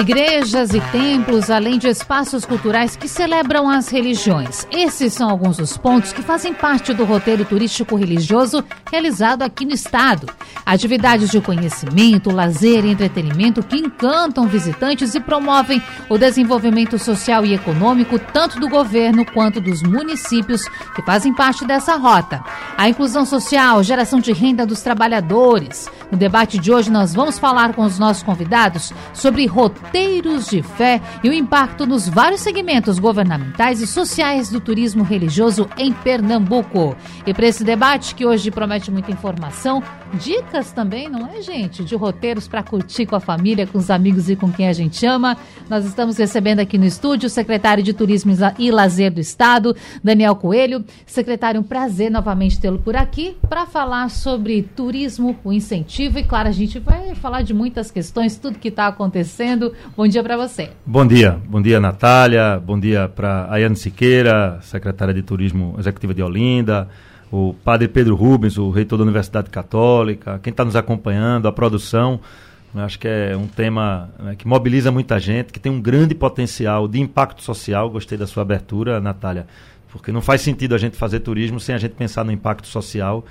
Igrejas e templos, além de espaços culturais que celebram as religiões. Esses são alguns dos pontos que fazem parte do roteiro turístico religioso realizado aqui no estado. Atividades de conhecimento, lazer e entretenimento que encantam visitantes e promovem o desenvolvimento social e econômico tanto do governo quanto dos municípios que fazem parte dessa rota. A inclusão social, geração de renda dos trabalhadores. No debate de hoje, nós vamos falar com os nossos convidados sobre roteiros de fé e o impacto nos vários segmentos governamentais e sociais do turismo religioso em Pernambuco. E para esse debate, que hoje promete muita informação, dicas também, não é, gente? De roteiros para curtir com a família, com os amigos e com quem a gente ama. Nós estamos recebendo aqui no estúdio o secretário de Turismo e Lazer do Estado, Daniel Coelho. Secretário, um prazer novamente tê-lo por aqui para falar sobre turismo, o incentivo e, claro, a gente vai falar de muitas questões, tudo que está acontecendo. Bom dia para você. Bom dia. Bom dia, Natália. Bom dia para Ayane Siqueira, secretária de Turismo Executiva de Olinda o padre Pedro Rubens, o reitor da Universidade Católica, quem está nos acompanhando, a produção. Eu acho que é um tema né, que mobiliza muita gente, que tem um grande potencial de impacto social. Gostei da sua abertura, Natália, porque não faz sentido a gente fazer turismo sem a gente pensar no impacto social.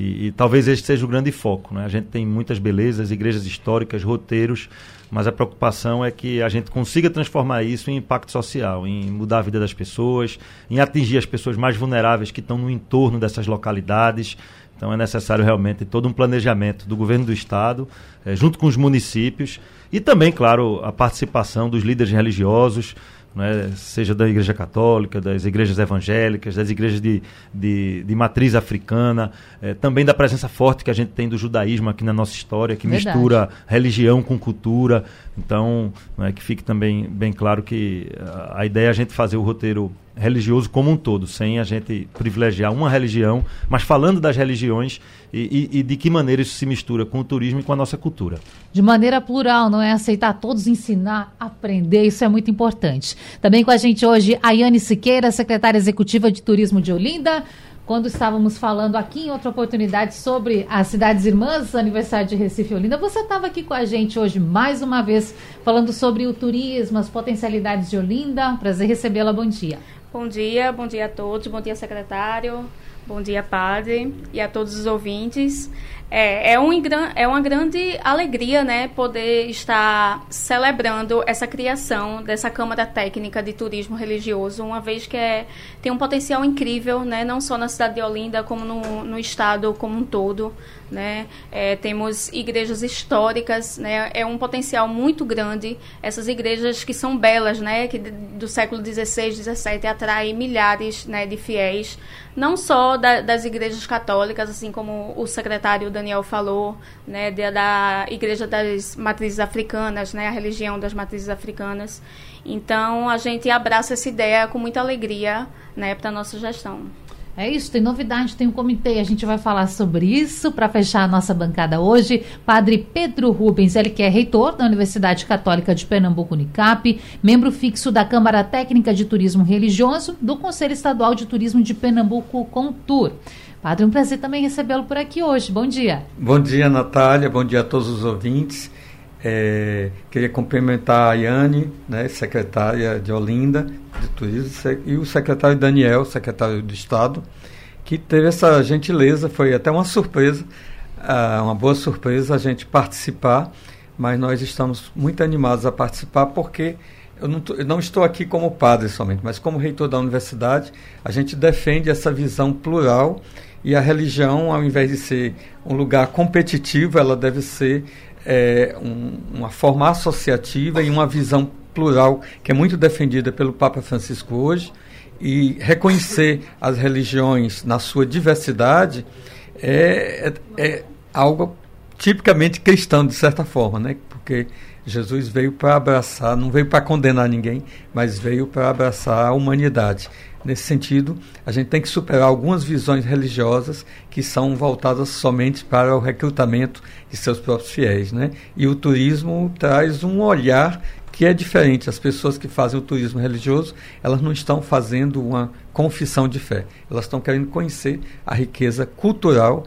E, e talvez este seja o grande foco. Né? A gente tem muitas belezas, igrejas históricas, roteiros, mas a preocupação é que a gente consiga transformar isso em impacto social, em mudar a vida das pessoas, em atingir as pessoas mais vulneráveis que estão no entorno dessas localidades. Então é necessário realmente todo um planejamento do governo do estado, eh, junto com os municípios, e também, claro, a participação dos líderes religiosos, né, seja da Igreja Católica, das igrejas evangélicas, das igrejas de, de, de matriz africana, eh, também da presença forte que a gente tem do judaísmo aqui na nossa história, que Verdade. mistura religião com cultura. Então, né, que fique também bem claro que a, a ideia é a gente fazer o roteiro religioso como um todo, sem a gente privilegiar uma religião, mas falando das religiões e, e, e, de que maneira isso se mistura com o turismo e com a nossa cultura. De maneira plural, não é aceitar todos, ensinar, aprender, isso é muito importante. Também com a gente hoje, a Yane Siqueira, secretária executiva de Turismo de Olinda quando estávamos falando aqui em outra oportunidade sobre as cidades irmãs, aniversário de Recife e Olinda, você estava aqui com a gente hoje mais uma vez falando sobre o turismo, as potencialidades de Olinda. Prazer recebê-la. Bom dia. Bom dia, bom dia a todos, bom dia secretário, bom dia padre e a todos os ouvintes. É, é, um, é uma grande alegria né, poder estar celebrando essa criação dessa Câmara Técnica de Turismo Religioso, uma vez que é, tem um potencial incrível, né, não só na cidade de Olinda, como no, no estado como um todo. Né? É, temos igrejas históricas, né? é um potencial muito grande. Essas igrejas que são belas, né? que do século XVI, XVII atraem milhares né, de fiéis, não só da, das igrejas católicas, assim como o secretário Daniel falou, né? da, igreja das matrizes africanas, né? a religião das matrizes africanas. Então a gente abraça essa ideia com muita alegria né, para a nossa gestão. É isso, tem novidade, tem um comitê, a gente vai falar sobre isso para fechar a nossa bancada hoje. Padre Pedro Rubens, ele que é reitor da Universidade Católica de Pernambuco, Unicap, membro fixo da Câmara Técnica de Turismo Religioso, do Conselho Estadual de Turismo de Pernambuco, Contur. Padre, um prazer também recebê-lo por aqui hoje. Bom dia. Bom dia, Natália. Bom dia a todos os ouvintes. É, queria cumprimentar a Yane, né, secretária de Olinda, de Turismo, e o secretário Daniel, secretário do Estado, que teve essa gentileza, foi até uma surpresa, uh, uma boa surpresa a gente participar, mas nós estamos muito animados a participar porque eu não, eu não estou aqui como padre somente, mas como reitor da universidade, a gente defende essa visão plural e a religião, ao invés de ser um lugar competitivo, ela deve ser é, um, uma forma associativa e uma visão plural que é muito defendida pelo Papa Francisco hoje e reconhecer as religiões na sua diversidade é, é, é algo tipicamente cristão de certa forma, né? Porque Jesus veio para abraçar, não veio para condenar ninguém, mas veio para abraçar a humanidade. Nesse sentido, a gente tem que superar algumas visões religiosas que são voltadas somente para o recrutamento de seus próprios fiéis. Né? E o turismo traz um olhar que é diferente. As pessoas que fazem o turismo religioso, elas não estão fazendo uma confissão de fé. Elas estão querendo conhecer a riqueza cultural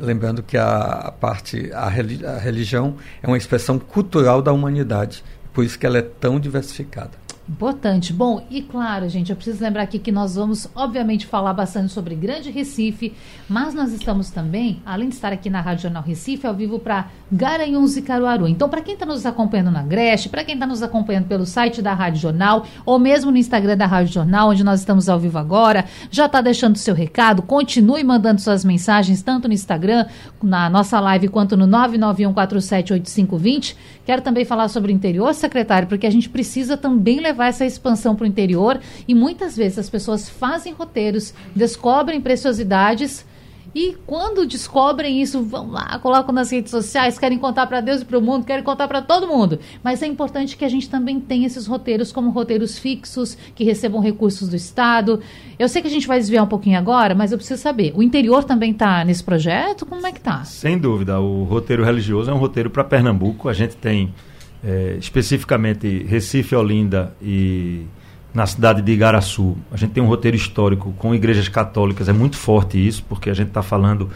lembrando que a, parte a, religião é uma expressão cultural da humanidade por isso que ela é tão diversificada Importante. Bom, e claro, gente, eu preciso lembrar aqui que nós vamos, obviamente, falar bastante sobre Grande Recife, mas nós estamos também, além de estar aqui na Rádio Jornal Recife, ao vivo para Garanhuns e Caruaru. Então, para quem está nos acompanhando na Greste, para quem está nos acompanhando pelo site da Rádio Jornal, ou mesmo no Instagram da Rádio Jornal, onde nós estamos ao vivo agora, já está deixando seu recado, continue mandando suas mensagens, tanto no Instagram, na nossa live, quanto no 991478520. Quero também falar sobre o interior, secretário, porque a gente precisa também levar essa expansão para o interior e muitas vezes as pessoas fazem roteiros, descobrem preciosidades e quando descobrem isso, vão lá, colocam nas redes sociais, querem contar para Deus e para o mundo, querem contar para todo mundo. Mas é importante que a gente também tenha esses roteiros como roteiros fixos, que recebam recursos do Estado. Eu sei que a gente vai desviar um pouquinho agora, mas eu preciso saber, o interior também está nesse projeto? Como é que está? Sem dúvida, o roteiro religioso é um roteiro para Pernambuco. A gente tem é, especificamente Recife, Olinda e na cidade de Igaraçu. A gente tem um roteiro histórico com igrejas católicas, é muito forte isso, porque a gente está falando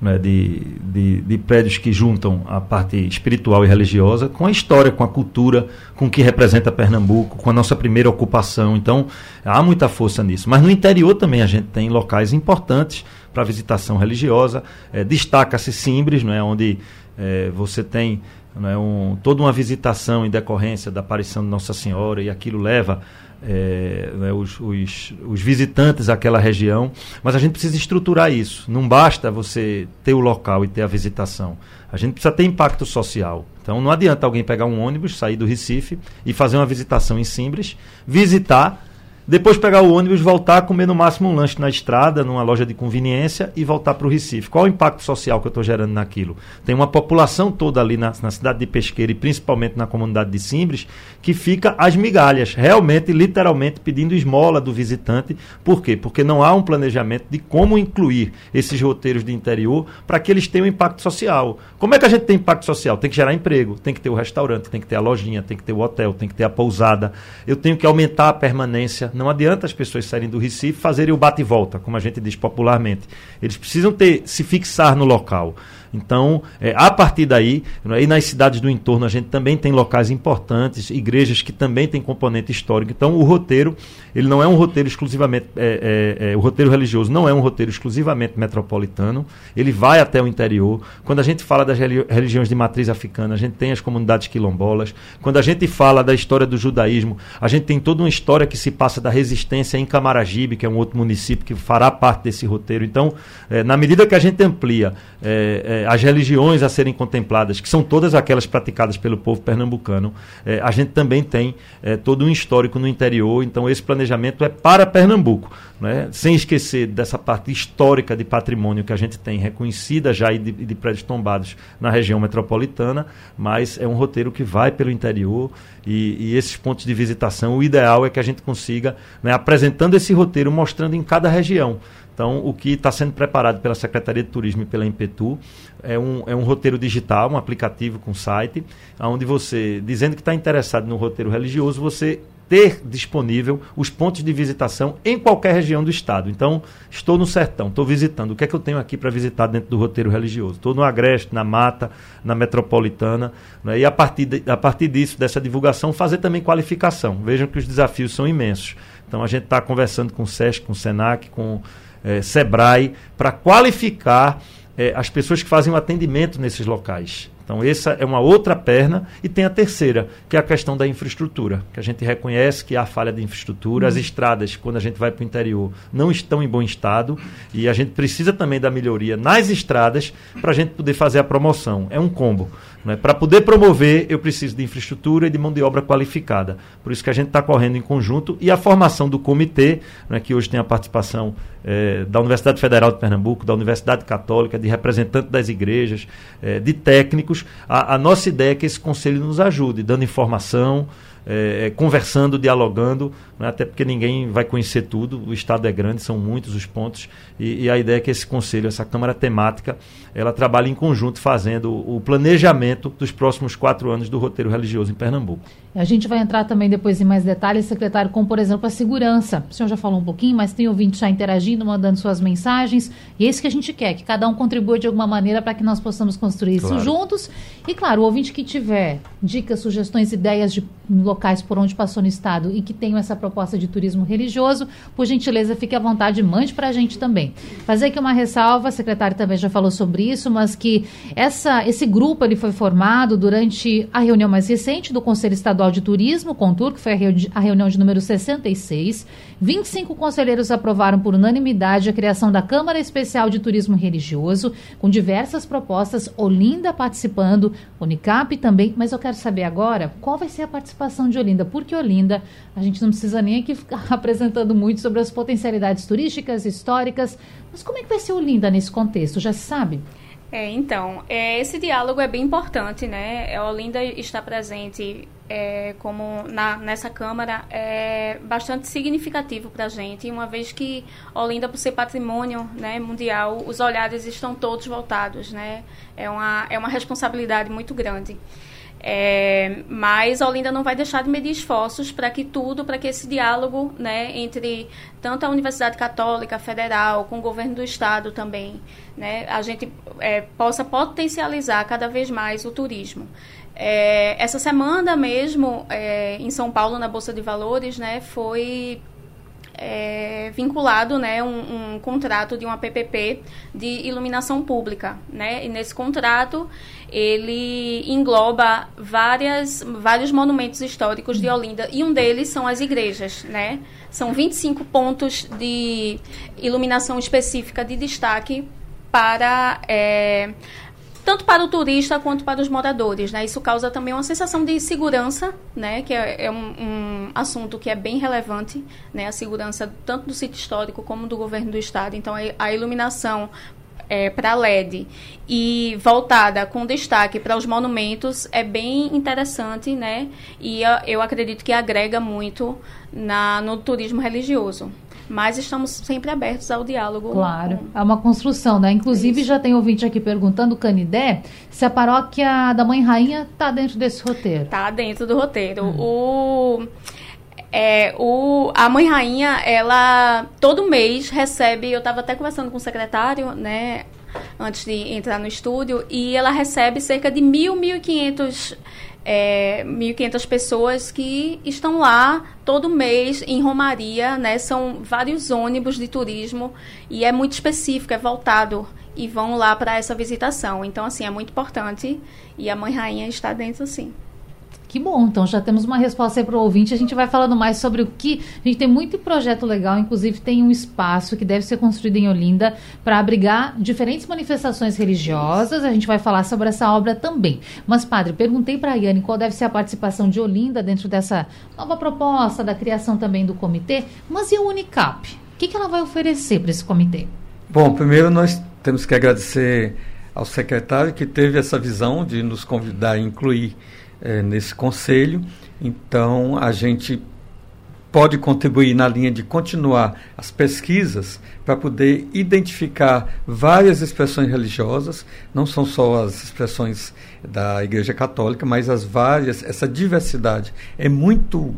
né, de, de, de, prédios que juntam a parte espiritual e religiosa com a história, com a cultura, com o que representa Pernambuco, com a nossa primeira ocupação. Então, há muita força nisso. Mas no interior também a gente tem locais importantes para visitação religiosa. É, Destaca-se Simbres, não é, onde é, você tem né, um, toda uma visitação em decorrência da aparição de Nossa Senhora e aquilo leva é, né, os, os, os, visitantes àquela região, mas a gente precisa estruturar isso. Não basta você ter o local e ter a visitação. A gente precisa ter impacto social. Então não adianta alguém pegar um ônibus, sair do Recife e fazer uma visitação em Simbres, visitar depois pegar o ônibus, voltar, comer no máximo um lanche na estrada, numa loja de conveniência e voltar para o Recife. Qual o impacto social que eu estou gerando naquilo? Tem uma população toda ali na, na, cidade de Pesqueira e principalmente na comunidade de Simbres que fica às migalhas, realmente, literalmente pedindo esmola do visitante. Por quê? Porque não há um planejamento de como incluir esses roteiros de interior para que eles tenham impacto social. Como é que a gente tem impacto social? Tem que gerar emprego, tem que ter o restaurante, tem que ter a lojinha, tem que ter o hotel, tem que ter a pousada. Eu tenho que aumentar a permanência não adianta as pessoas saírem do Recife fazerem o bate e volta, como a gente diz popularmente. Eles precisam ter se fixar no local. Então, é, a partir daí, né, e nas cidades do entorno a gente também tem locais importantes, igrejas que também têm componente histórico. Então, o roteiro, ele não é um roteiro exclusivamente, é, é, é, o roteiro religioso não é um roteiro exclusivamente metropolitano, ele vai até o interior. Quando a gente fala das religiões de matriz africana, a gente tem as comunidades quilombolas. Quando a gente fala da história do judaísmo, a gente tem toda uma história que se passa da resistência em Camaragibe, que é um outro município que fará parte desse roteiro. Então, é, na medida que a gente amplia é, as religiões a serem contempladas, que são todas aquelas praticadas pelo povo pernambucano, é, a gente também tem é, todo um histórico no interior, então esse planejamento é para Pernambuco, né? sem esquecer dessa parte histórica de patrimônio que a gente tem, reconhecida já e de, de prédios tombados na região metropolitana, mas é um roteiro que vai pelo interior e, e esses pontos de visitação, o ideal é que a gente consiga, né, apresentando esse roteiro, mostrando em cada região. Então, o que está sendo preparado pela Secretaria de Turismo e pela Impetu é um, é um roteiro digital, um aplicativo com site, onde você, dizendo que está interessado no roteiro religioso, você ter disponível os pontos de visitação em qualquer região do estado. Então, estou no sertão, estou visitando. O que é que eu tenho aqui para visitar dentro do roteiro religioso? Estou no Agreste, na Mata, na Metropolitana. Né? E a partir, de, a partir disso, dessa divulgação, fazer também qualificação. Vejam que os desafios são imensos. Então, a gente está conversando com o SESC, com o SENAC, com é, SEBRAE, para qualificar é, as pessoas que fazem o atendimento nesses locais. Então, essa é uma outra perna. E tem a terceira, que é a questão da infraestrutura, que a gente reconhece que há falha de infraestrutura. As uhum. estradas, quando a gente vai para o interior, não estão em bom estado. E a gente precisa também da melhoria nas estradas para a gente poder fazer a promoção. É um combo. Né? Para poder promover, eu preciso de infraestrutura e de mão de obra qualificada. Por isso que a gente está correndo em conjunto. E a formação do comitê, né, que hoje tem a participação é, da Universidade Federal de Pernambuco, da Universidade Católica, de representantes das igrejas, é, de técnicos. A, a, nossa ideia é que esse conselho nos ajude, dando informação, é, conversando, dialogando, né? até porque ninguém vai conhecer tudo, o Estado é grande, são muitos os pontos, e, e, a ideia é que esse conselho, essa Câmara Temática, ela trabalhe em conjunto fazendo o, planejamento dos próximos quatro anos do roteiro religioso em Pernambuco. A gente vai entrar também depois em mais detalhes, secretário, como por exemplo a segurança. O senhor já falou um pouquinho, mas tem ouvinte já interagindo, mandando suas mensagens. E é isso que a gente quer, que cada um contribua de alguma maneira para que nós possamos construir claro. isso juntos. E claro, o ouvinte que tiver dicas, sugestões, ideias de locais por onde passou no estado e que tenham essa proposta de turismo religioso, por gentileza, fique à vontade, mande para a gente também. Fazer aqui uma ressalva, a secretária também já falou sobre isso, mas que essa, esse grupo ele foi formado durante a reunião mais recente do Conselho Estadual de Turismo, Contur, que foi a reunião de número 66. 25 conselheiros aprovaram por unanimidade a criação da Câmara Especial de Turismo Religioso, com diversas propostas, Olinda participando, Unicap também, mas eu quero saber agora qual vai ser a participação de Olinda, porque Olinda, a gente não precisa nem aqui ficar apresentando muito sobre as potencialidades turísticas, históricas, mas como é que vai ser Olinda nesse contexto, já se sabe? É, então, é, esse diálogo é bem importante, né? A Olinda está presente é, como na, nessa Câmara é bastante significativo para a gente, uma vez que Olinda, por ser patrimônio né, mundial, os olhares estão todos voltados, né? É uma, é uma responsabilidade muito grande. É, mas Olinda não vai deixar de medir esforços para que tudo, para que esse diálogo né, entre tanto a Universidade Católica Federal com o governo do Estado também, né, a gente é, possa potencializar cada vez mais o turismo. É, essa semana mesmo, é, em São Paulo, na Bolsa de Valores, né, foi é, vinculado né, um, um, contrato de uma PPP de iluminação pública. Né? E nesse contrato, ele engloba várias, vários monumentos históricos de Olinda, e um deles são as igrejas. Né? São 25 pontos de iluminação específica de destaque para é, tanto para o turista quanto para os moradores. Né? Isso causa também uma sensação de segurança, né? que é, é um, um, assunto que é bem relevante, né? a segurança tanto do sítio histórico como do governo do estado. Então, a iluminação é, para LED e voltada com destaque para os monumentos é bem interessante, né? E eu acredito que agrega muito na, no turismo religioso mas estamos sempre abertos ao diálogo. Claro, com... é uma construção, né? Inclusive Isso. já tem ouvinte aqui perguntando, Canidé, se a paróquia da Mãe Rainha está dentro desse roteiro. Está dentro do roteiro. Hum. O é, o, a Mãe Rainha, ela todo mês recebe, eu estava até conversando com o secretário, né, antes de entrar no estúdio, e ela recebe cerca de mil, mil e quinhentos é, 1.500 pessoas que estão lá todo mês em Romaria, né? São vários ônibus de turismo e é muito específico, é voltado e vão lá para essa visitação. Então, assim, é muito importante e a Mãe Rainha está dentro, sim. Que bom, então já temos uma resposta aí para o ouvinte. A gente vai falando mais sobre o que. A gente tem muito projeto legal, inclusive tem um espaço que deve ser construído em Olinda para abrigar diferentes manifestações religiosas. A gente vai falar sobre essa obra também. Mas, padre, perguntei para a Yane qual deve ser a participação de Olinda dentro dessa nova proposta da criação também do comitê. Mas e o Unicap? O que, que ela vai oferecer para esse comitê? Bom, primeiro nós temos que agradecer ao secretário que teve essa visão de nos convidar a incluir é, nesse conselho. Então, a gente pode contribuir na linha de continuar as pesquisas para poder identificar várias expressões religiosas, não são só as expressões da Igreja Católica, mas as várias, essa diversidade é muito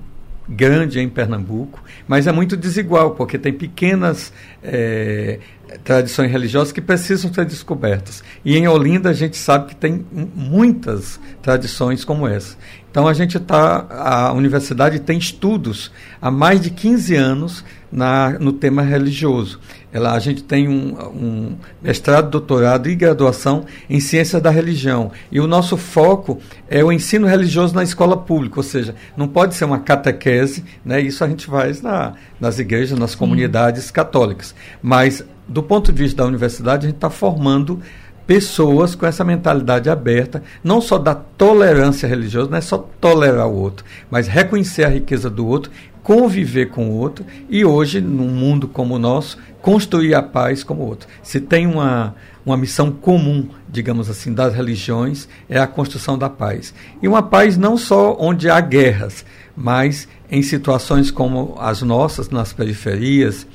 grande em Pernambuco, mas é muito desigual, porque tem pequenas é, tradições religiosas que precisam ser descobertas. E em Olinda a gente sabe que tem muitas tradições como essa. Então a gente está, a universidade tem estudos há mais de 15 anos na, no tema religioso. Ela, a gente tem um, um mestrado, doutorado e graduação em ciência da religião. E o nosso foco é o ensino religioso na escola pública, ou seja, não pode ser uma catequese, né? isso a gente faz na, nas igrejas, nas Sim. comunidades católicas. Mas do ponto de vista da universidade, a gente está formando pessoas com essa mentalidade aberta, não só da tolerância religiosa, não é só tolerar o outro, mas reconhecer a riqueza do outro, conviver com o outro e hoje, num mundo como o nosso, construir a paz como o outro. Se tem uma, uma missão comum, digamos assim, das religiões, é a construção da paz. E uma paz não só onde há guerras, mas em situações como as nossas, nas periferias,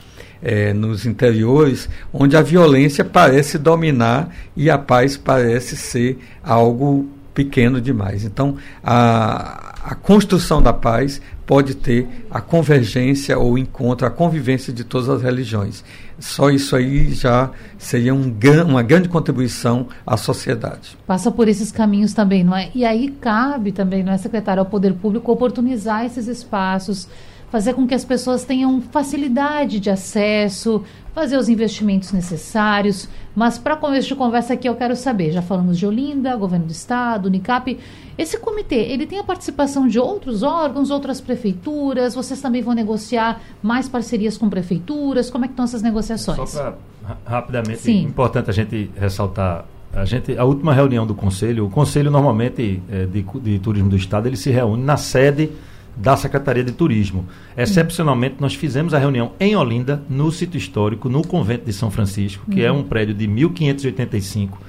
é, nos interiores, onde a violência parece dominar e a paz parece ser algo pequeno demais. Então, a, a construção da paz pode ter a convergência ou encontro, a convivência de todas as religiões. Só isso aí já seria um, uma grande contribuição à sociedade. Passa por esses caminhos também, não é? E aí cabe também, não é, secretário, ao poder público oportunizar esses espaços, fazer com que as pessoas tenham facilidade de acesso, fazer os investimentos necessários. Mas para começo de conversa aqui, eu quero saber, já falamos de Olinda, governo do estado, Unicap, esse comitê, ele tem a participação de outros órgãos, outras prefeituras, vocês também vão negociar mais parcerias com prefeituras, como é que estão essas negociações? Só para, rapidamente, Sim. importante a gente ressaltar a, gente, a última reunião do Conselho, o Conselho normalmente é, de, de Turismo do Estado, ele se reúne na sede da Secretaria de Turismo. Excepcionalmente, nós fizemos a reunião em Olinda, no sítio histórico, no convento de São Francisco, que é uhum. é um prédio de 1585,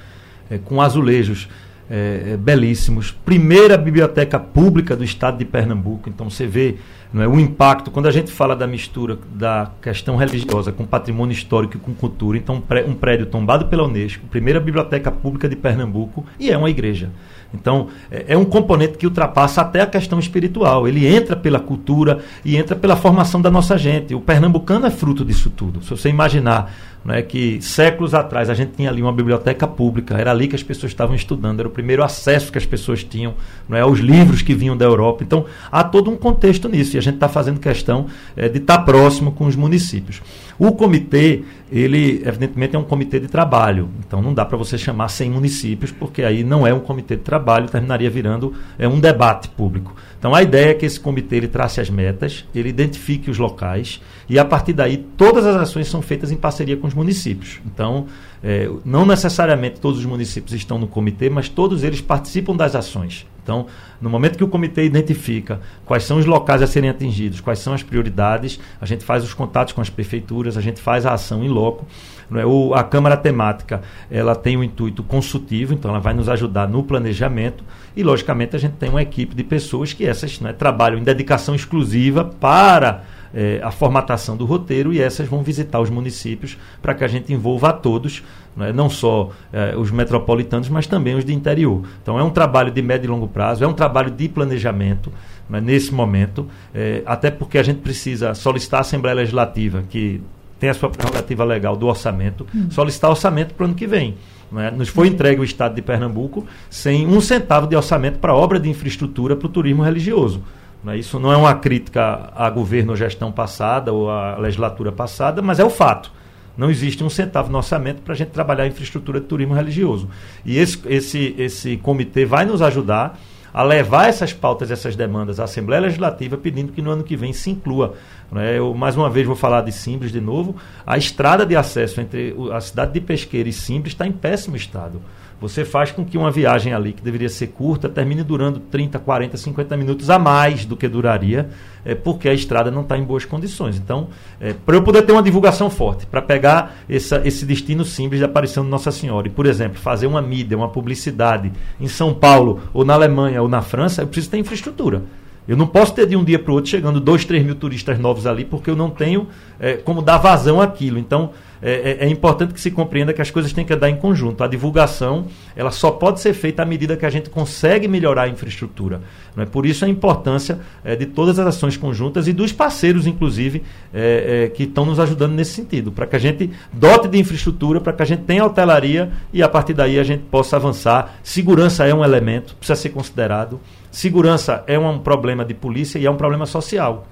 é, com azulejos é, belíssimos. Primeira biblioteca pública do estado de Pernambuco. Então você vê não é, o impacto, quando a gente fala da mistura da questão religiosa com patrimônio histórico e com cultura. Então, um prédio tombado pela Unesco, primeira biblioteca pública de Pernambuco, e é uma igreja. Então, é, é um componente que ultrapassa até a questão espiritual. Ele entra pela cultura e entra pela formação da nossa gente. O pernambucano é fruto disso tudo. Se você imaginar é que séculos atrás a gente tinha ali uma biblioteca pública, era ali que as pessoas estavam estudando, era o primeiro acesso que as pessoas tinham não é, aos livros que vinham da Europa. Então, há todo um contexto nisso e a gente está fazendo questão é, de estar tá próximo com os municípios. O comitê, ele evidentemente é um comitê de trabalho, então não dá para você chamar 100 municípios, porque aí não é um comitê de trabalho, terminaria virando é, um debate público. Então a ideia é que esse comitê ele trace as metas, ele identifique os locais e a partir daí todas as ações são feitas em parceria com os municípios. Então, é, não necessariamente todos os municípios estão no comitê, mas todos eles participam das ações. Então, no momento que o comitê identifica quais são os locais a serem atingidos, quais são as prioridades, a gente faz os contatos com as prefeituras, a gente faz a ação em loco. Não é? o, a Câmara Temática ela tem um intuito consultivo, então ela vai nos ajudar no planejamento e, logicamente, a gente tem uma equipe de pessoas que essas né, trabalham em dedicação exclusiva para é, a formatação do roteiro e essas vão visitar os municípios para que a gente envolva a todos, né, não só é, os metropolitanos, mas também os de interior. Então é um trabalho de médio e longo prazo, é um trabalho de planejamento né, nesse momento, é, até porque a gente precisa solicitar a Assembleia Legislativa, que tem a sua prerrogativa legal do orçamento, hum. solicitar orçamento para o ano que vem. Né? Nos foi entregue o Estado de Pernambuco sem um centavo de orçamento para obra de infraestrutura para o turismo religioso. Né? Isso não é uma crítica a governo ou gestão passada ou à legislatura passada, mas é o fato. Não existe um centavo no orçamento para a gente trabalhar a infraestrutura de turismo religioso. E esse, esse, esse comitê vai nos ajudar a levar essas pautas, essas demandas à Assembleia Legislativa, pedindo que no ano que vem se inclua. Né? Eu, mais uma vez, vou falar de Simples de novo. A estrada de acesso entre a cidade de Pesqueira e Simples está em péssimo estado você faz com que uma viagem ali, que deveria ser curta, termine durando 30, 40, 50 minutos a mais do que duraria, é, porque a estrada não está em boas condições. Então, é, para eu poder ter uma divulgação forte, para pegar essa, esse destino simples de aparição de Nossa Senhora, e, por exemplo, fazer uma mídia, uma publicidade em São Paulo, ou na Alemanha, ou na França, eu preciso ter infraestrutura. Eu não posso ter de um dia para o outro chegando 2, 3 mil turistas novos ali, porque eu não tenho é, como dar vazão àquilo. Então, é, é, é, importante que se compreenda que as coisas têm que andar em conjunto. A divulgação ela só pode ser feita à medida que a gente consegue melhorar a infraestrutura. Não é? Por isso a importância é, de todas as ações conjuntas e dos parceiros, inclusive, é, é, que estão nos ajudando nesse sentido, para que a gente dote de infraestrutura, para que a gente tenha hotelaria e a partir daí a gente possa avançar. Segurança é um elemento, precisa ser considerado. Segurança é um problema de polícia e é um problema social.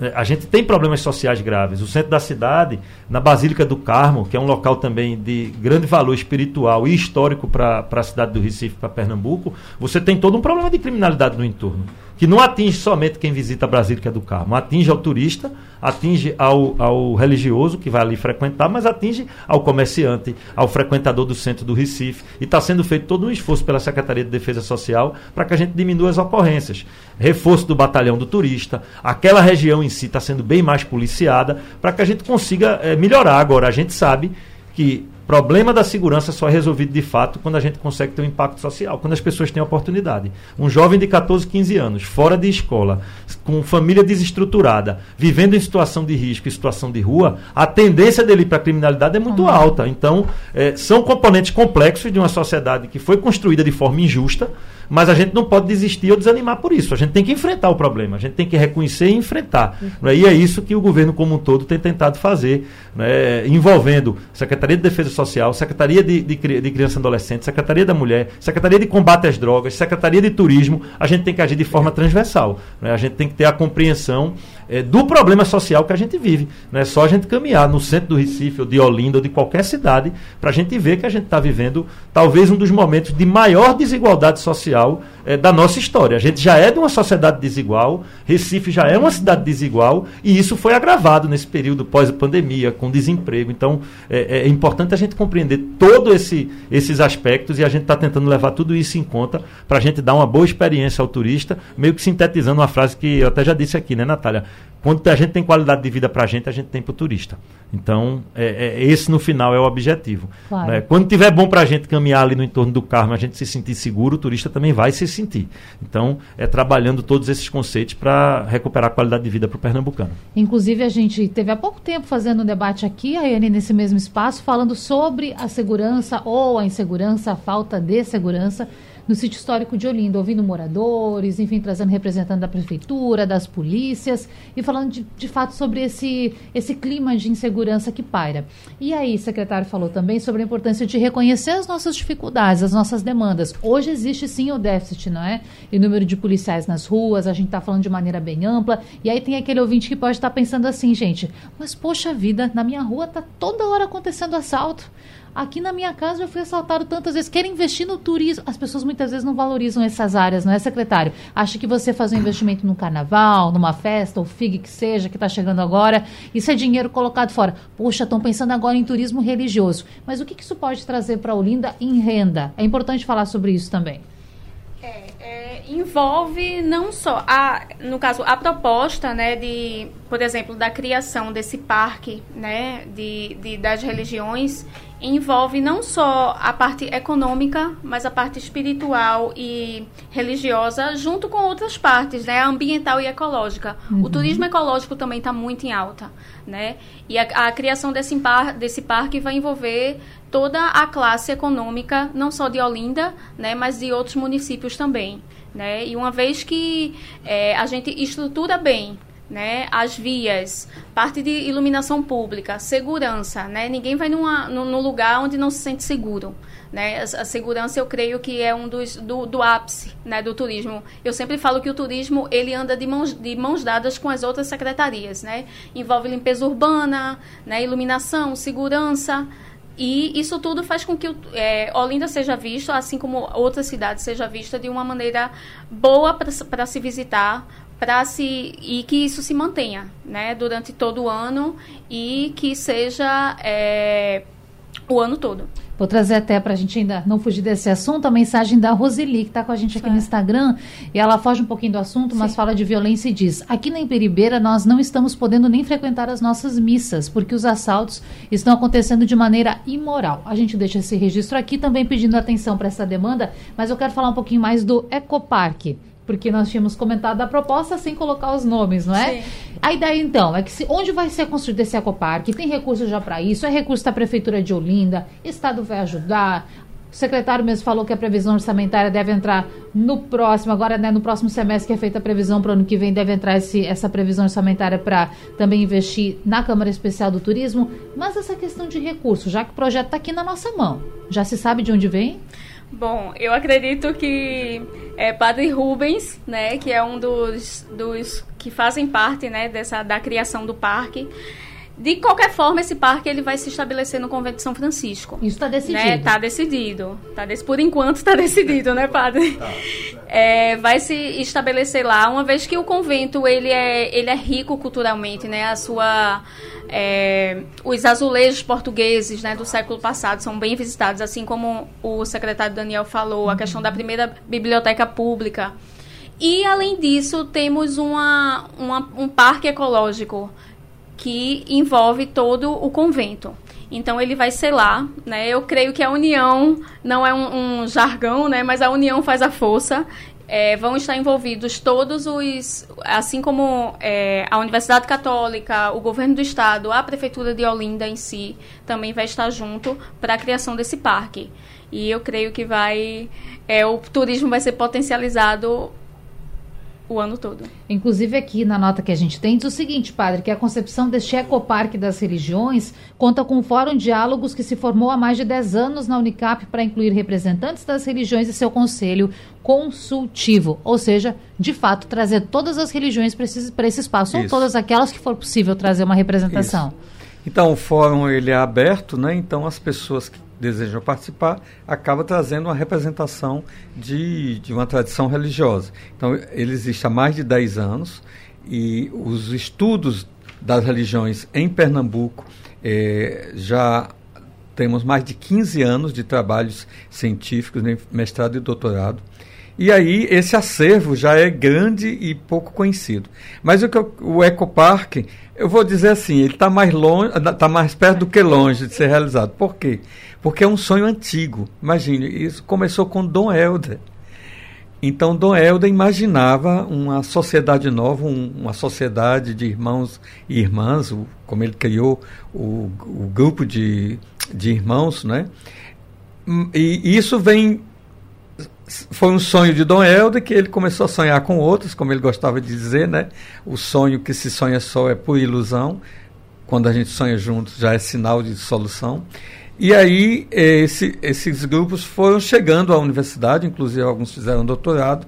É, a gente tem problemas sociais graves. O centro da cidade, na Basílica do Carmo, que é um local também de grande valor espiritual e histórico para a cidade do Recife, para Pernambuco, você tem todo um problema de criminalidade no entorno que não atinge somente quem visita Brasília do Carmo, atinge ao turista, atinge ao, ao religioso que vai ali frequentar, mas atinge ao comerciante, ao frequentador do centro do Recife. E está sendo feito todo um esforço pela Secretaria de Defesa Social para que a gente diminua as ocorrências. Reforço do batalhão do turista, aquela região em si está sendo bem mais policiada para que a gente consiga é, melhorar. Agora, a gente sabe que problema da segurança só é resolvido de fato quando a gente consegue ter um impacto social, quando as pessoas têm oportunidade. Um jovem de 14, 15 anos, fora de escola, com família desestruturada, vivendo em situação de risco e situação de rua, a tendência dele para a criminalidade é muito uhum. alta. Então, é, são componentes complexos de uma sociedade que foi construída de forma injusta mas a gente não pode desistir ou desanimar por isso. A gente tem que enfrentar o problema, a gente tem que reconhecer e enfrentar. Uhum. Né? E é isso que o governo como um todo tem tentado fazer, né? envolvendo Secretaria de Defesa Social, Secretaria de, de, de Criança e Adolescente, Secretaria da Mulher, Secretaria de Combate às Drogas, Secretaria de Turismo. A gente tem que agir de forma transversal. Né? A gente tem que ter a compreensão é, do problema social que a gente vive. Não é só a gente caminhar no centro do Recife, ou de Olinda, ou de qualquer cidade, para a gente ver que a gente está vivendo talvez um dos momentos de maior desigualdade social social é, da nossa história. A gente já é de uma sociedade desigual, Recife já é uma cidade desigual, e isso foi agravado nesse período pós-pandemia, com desemprego. Então, é, é, importante a gente compreender todos esse, esses aspectos e a gente está tentando levar tudo isso em conta para a gente dar uma boa experiência ao turista, meio que sintetizando uma frase que eu até já disse aqui, né, Natália? Quando a gente tem qualidade de vida para a gente, a gente tem para o turista. Então, é, é, esse no final é o objetivo. Claro. Né? Quando tiver bom para a gente caminhar ali no entorno do carro, a gente se sentir seguro, o turista também vai se sentir. Então, é trabalhando todos esses conceitos para recuperar a qualidade de vida para o pernambucano. Inclusive, a gente teve há pouco tempo fazendo um debate aqui, a Iane, nesse mesmo espaço, falando sobre a segurança ou a insegurança, a falta de segurança no sítio histórico de Olinda, ouvindo moradores, enfim, trazendo representante da prefeitura, das polícias e falando de, de fato sobre esse, esse clima de insegurança que paira. E aí, secretário falou também sobre a importância de reconhecer as nossas dificuldades, as nossas demandas. Hoje existe sim o déficit, não é? E o número de policiais nas ruas, a gente está falando de maneira bem ampla. E aí tem aquele ouvinte que pode estar tá pensando assim, gente, mas poxa vida, na minha rua está toda hora acontecendo assalto. Aqui na minha casa eu fui assaltado tantas vezes. Querem investir no turismo. As pessoas muitas vezes não valorizam essas áreas, não é, secretário? Acha que você fazer um investimento no carnaval, numa festa, ou FIG que seja, que está chegando agora, isso é dinheiro colocado fora. Poxa, estão pensando agora em turismo religioso. Mas o que, que isso pode trazer para a Olinda em renda? É importante falar sobre isso também. É, envolve não só a, no caso a proposta né de por exemplo da criação desse parque né de, de das religiões envolve não só a parte econômica, mas a parte espiritual e religiosa, junto com outras partes, né, ambiental e ecológica. Uhum. O turismo ecológico também está muito em alta, né? E a, a criação desse, par, desse parque vai envolver toda a classe econômica, não só de Olinda, né, mas de outros municípios também. Né? E uma vez que é, a gente estrutura bem né, as vias, parte de iluminação pública, segurança, né, ninguém vai numa, num lugar onde não se sente seguro, né, a, segurança eu creio que é um dos, do, do ápice, né, do turismo, eu sempre falo que o turismo, ele anda de mãos, de mãos dadas com as outras secretarias, né, envolve limpeza urbana, né, iluminação, segurança, e isso tudo faz com que é, Olinda seja visto, assim como outras cidades, seja vista de uma maneira boa para se visitar, para se e que isso se mantenha, né, durante todo o ano e que seja é, o ano todo. Vou trazer até para a gente ainda não fugir desse assunto a mensagem da Roseli, que está com a gente aqui no Instagram, e ela foge um pouquinho do assunto, mas Sim. fala de violência e diz: aqui na Imperibeira nós não estamos podendo nem frequentar as nossas missas, porque os assaltos estão acontecendo de maneira imoral. A gente deixa esse registro aqui também pedindo atenção para essa demanda, mas eu quero falar um pouquinho mais do Ecoparque porque nós tínhamos comentado a proposta sem colocar os nomes, não é? Sim. A ideia então é que se, onde vai ser construído esse ecoparque? Tem recurso já para isso? É recurso da prefeitura de Olinda? Estado vai ajudar? O secretário mesmo falou que a previsão orçamentária deve entrar no próximo, agora né, no próximo semestre que é feita a previsão para o ano que vem, deve entrar esse, essa previsão orçamentária para também investir na Câmara Especial do Turismo. Mas essa questão de recursos, já que o projeto está aqui na nossa mão, já se sabe de onde vem? Bom, eu acredito que é, Padre Rubens, né, que é um dos, dos que fazem parte né, dessa, da criação do parque, de qualquer forma, esse parque ele vai se estabelecer no convento de São Francisco. Isso está decidido. Está né? decidido. Tá dec... Por enquanto está decidido, né, padre? Tá. É, vai se estabelecer lá, uma vez que o convento ele é, ele é rico culturalmente, né? A sua é, os azulejos portugueses né, do século passado são bem visitados, assim como o secretário Daniel falou, a questão da primeira biblioteca pública. E, além disso, temos uma, uma, um parque ecológico que envolve todo o convento. Então ele vai lá, né? Eu creio que a união não é um, um jargão, né? Mas a união faz a força. É, vão estar envolvidos todos os, assim como é, a Universidade Católica, o governo do estado, a prefeitura de Olinda em si, também vai estar junto para a criação desse parque. E eu creio que vai, é, o turismo vai ser potencializado o ano todo. Inclusive aqui na nota que a gente tem diz o seguinte, padre, que a concepção deste ecoparque das religiões conta com um fórum diálogos que se formou há mais de 10 anos na Unicap para incluir representantes das religiões e seu conselho consultivo, ou seja, de fato trazer todas as religiões para esse, esse espaço, Isso. ou todas aquelas que for possível trazer uma representação. Isso. Então o fórum ele é aberto, né? Então as pessoas que desejam participar, acaba trazendo uma representação de, de uma tradição religiosa. Então, ele existe há mais de 10 anos e os estudos das religiões em Pernambuco eh, já temos mais de 15 anos de trabalhos científicos, né, mestrado e doutorado. E aí esse acervo já é grande e pouco conhecido. Mas o, o Ecopark, eu vou dizer assim, ele está mais longe, está mais perto do que longe de ser realizado. Por quê? Porque é um sonho antigo. Imagine, isso começou com Dom Helder. Então, Dom Helder imaginava uma sociedade nova, um, uma sociedade de irmãos e irmãs, o, como ele criou o, o grupo de, de irmãos, né? E isso vem foi um sonho de Dom Helder que ele começou a sonhar com outros, como ele gostava de dizer, né? O sonho que se sonha só é por ilusão. Quando a gente sonha juntos já é sinal de solução. E aí esse, esses grupos foram chegando à universidade, inclusive alguns fizeram doutorado,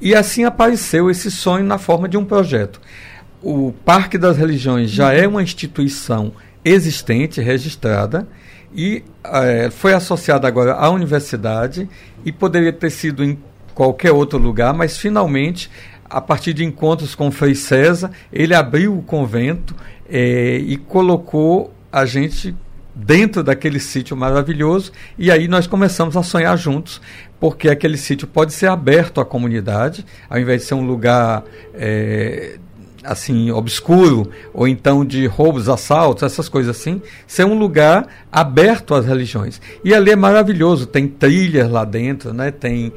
e assim apareceu esse sonho na forma de um projeto. O Parque das Religiões já é uma instituição existente, registrada, e é, foi associada agora à universidade e poderia ter sido em qualquer outro lugar, mas finalmente, a partir de encontros com Frei César, ele abriu o convento é, e colocou a gente dentro daquele sítio maravilhoso e aí nós começamos a sonhar juntos porque aquele sítio pode ser aberto à comunidade ao invés de ser um lugar é, assim obscuro ou então de roubos, assaltos, essas coisas assim, ser um lugar aberto às religiões. E ali é maravilhoso, tem trilhas lá dentro, né? Tem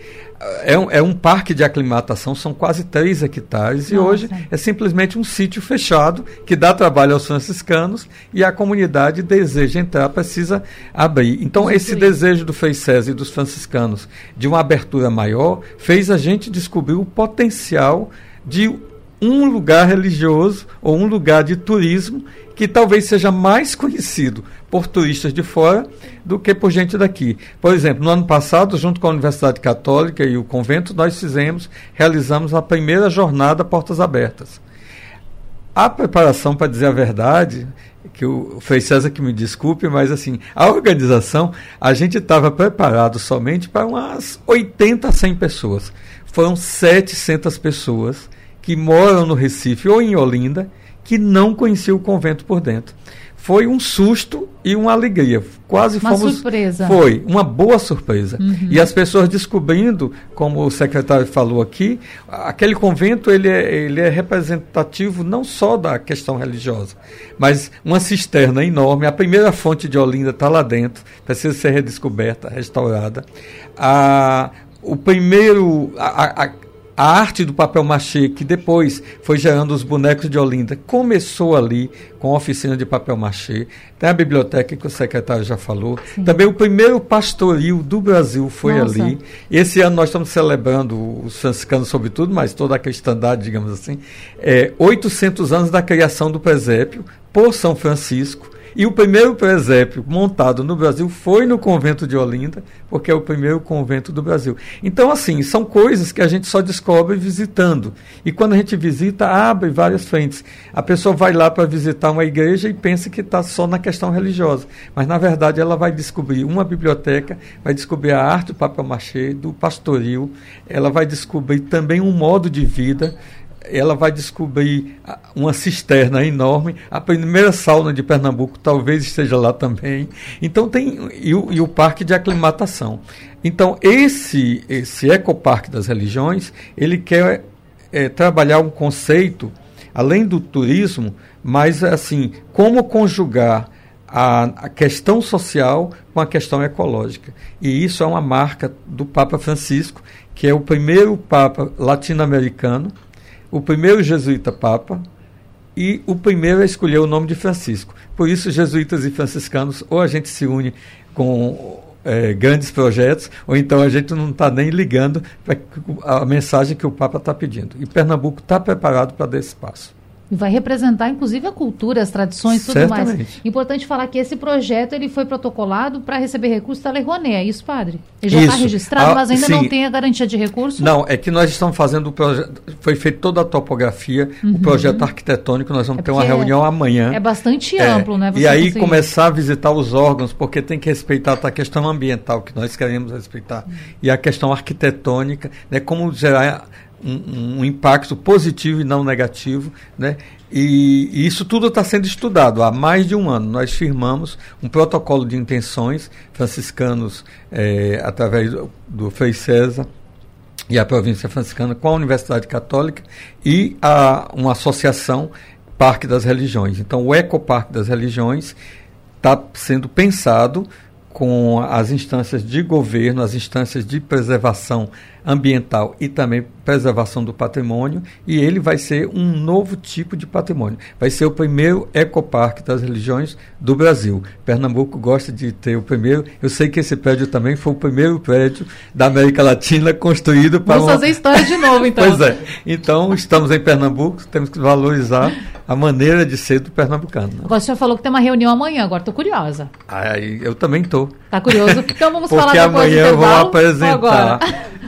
é um, é um parque de aclimatação, são quase 3 hectares, Nossa. e hoje é simplesmente um sítio fechado que dá trabalho aos franciscanos e a comunidade deseja entrar, precisa abrir. Então, esse desejo do Frei César e dos franciscanos de uma abertura maior fez a gente descobrir o potencial de um lugar religioso ou um lugar de turismo que talvez seja mais conhecido por turistas de fora do que por gente daqui. Por exemplo, no ano passado, junto com a Universidade Católica e o convento, nós fizemos, realizamos a primeira jornada Portas Abertas. A preparação, para dizer a verdade, que o Frei César que me desculpe, mas assim, a organização, a gente estava preparado somente para umas 80, 100 pessoas. Foram 700 pessoas que moram no Recife ou em Olinda, que não conheciam o convento por dentro. Foi um susto e uma alegria. Quase uma fomos. surpresa. Foi, uma boa surpresa. Uhum. E as pessoas descobrindo, como o secretário falou aqui, aquele convento ele é, ele é representativo não só da questão religiosa, mas uma cisterna enorme. A primeira fonte de Olinda está lá dentro, precisa ser redescoberta, restaurada. A, o primeiro. A, a, a arte do papel machê, que depois foi gerando os bonecos de Olinda, começou ali com a oficina de papel machê. Tem a biblioteca que o secretário já falou. Sim. Também o primeiro pastoril do Brasil foi Nossa. ali. Esse ano nós estamos celebrando os franciscanos, sobretudo, mas toda a cristandade, digamos assim, é, 800 anos da criação do presépio por São Francisco e o primeiro presépio montado no Brasil foi no convento de Olinda, porque é o primeiro convento do Brasil. Então, assim, são coisas que a gente só descobre visitando. E quando a gente visita, abre várias frentes. A pessoa vai lá para visitar uma igreja e pensa que está só na questão religiosa. Mas, na verdade, ela vai descobrir uma biblioteca, vai descobrir a arte do papel machê, do pastoril, ela vai descobrir também um modo de vida ela vai descobrir uma cisterna enorme. A primeira sauna de Pernambuco talvez esteja lá também. Então tem e o, e o parque de aclimatação. Então esse esse ecoparque das religiões ele quer é, trabalhar um conceito além do turismo, mas assim como conjugar a, a, questão social com a questão ecológica. E isso é uma marca do Papa Francisco, que é o primeiro Papa latino-americano, o primeiro jesuíta Papa e o primeiro a escolher o nome de Francisco. Por isso, jesuítas e franciscanos, ou a gente se une com é, grandes projetos, ou então a gente não está nem ligando para a mensagem que o Papa está pedindo. E Pernambuco está preparado para dar esse passo. E vai representar, inclusive, a cultura, as tradições tudo Certamente. mais. Importante falar que esse projeto ele foi protocolado para receber recursos da Lei Rouanet, é isso, padre? Ele já está registrado, ah, mas ainda sim. não tem a garantia de recurso? Não, é que nós estamos fazendo o projeto, foi feita toda a topografia, uhum. o projeto arquitetônico, nós vamos é ter uma reunião é, amanhã. É bastante é, amplo, né? e aí conseguir. começar a visitar os órgãos, porque tem que respeitar a questão ambiental, que nós queremos respeitar, uhum. e a questão arquitetônica, né, como gerar um, um, impacto positivo e não negativo, né? E, e isso tudo está sendo estudado há mais de um ano. Nós firmamos um protocolo de intenções franciscanos é, através do, do Frei César e a província franciscana com a Universidade Católica e a, uma associação Parque das Religiões. Então, o Ecoparque das Religiões está sendo pensado com as instâncias de governo, as instâncias de preservação ambiental e também preservação do patrimônio, e ele vai ser um novo tipo de patrimônio. Vai ser o primeiro ecoparque das religiões do Brasil. Pernambuco gosta de ter o primeiro. Eu sei que esse prédio também foi o primeiro prédio da América Latina construído para. Vamos uma... fazer história de novo, então. pois é. Então, estamos em Pernambuco, temos que valorizar a maneira de ser do pernambucano. Né? Agora, o senhor falou que tem uma reunião amanhã, agora estou curiosa. Aí, eu também estou. Está curioso? Então vamos falar depois amanhã eu vou apresentar.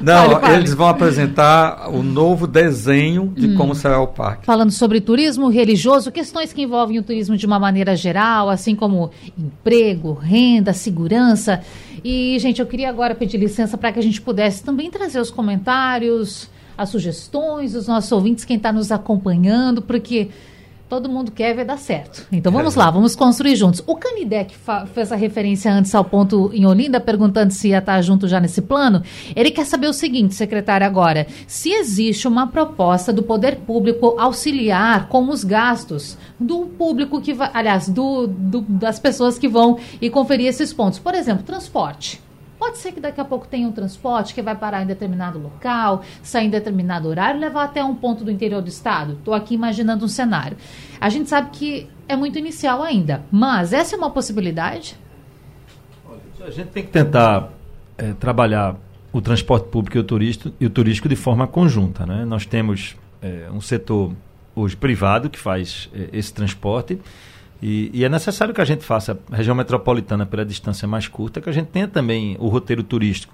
Não, fale, fale. eles vão apresentar o novo desenho de hum. como será o parque. Falando sobre turismo religioso, questões que envolvem o turismo de uma maneira geral, assim como emprego, renda, segurança. E, gente, eu queria agora pedir licença para que a gente pudesse também trazer os comentários, as sugestões dos nossos ouvintes, quem está nos acompanhando, porque todo mundo quer ver dar certo. Então vamos é. lá, vamos construir juntos. O Canidec fez a referência antes ao ponto em Olinda, perguntando se ia estar junto já nesse plano. Ele quer saber o seguinte, secretário, agora: se existe uma proposta do poder público auxiliar com os gastos do público que vai, aliás, do, do das pessoas que vão e conferir esses pontos. Por exemplo, transporte. Pode ser que daqui a pouco tenha um transporte que vai parar em determinado local, sair em determinado horário levar até um ponto do interior do estado. Estou aqui imaginando um cenário. A gente sabe que é muito inicial ainda, mas essa é uma possibilidade? A gente tem que tentar é, trabalhar o transporte público e o, turista, e o turístico de forma conjunta. Né? Nós temos é, um setor hoje privado que faz é, esse transporte e, e, é necessário que a gente faça a região metropolitana pela distância mais curta, que a gente tenha também o roteiro turístico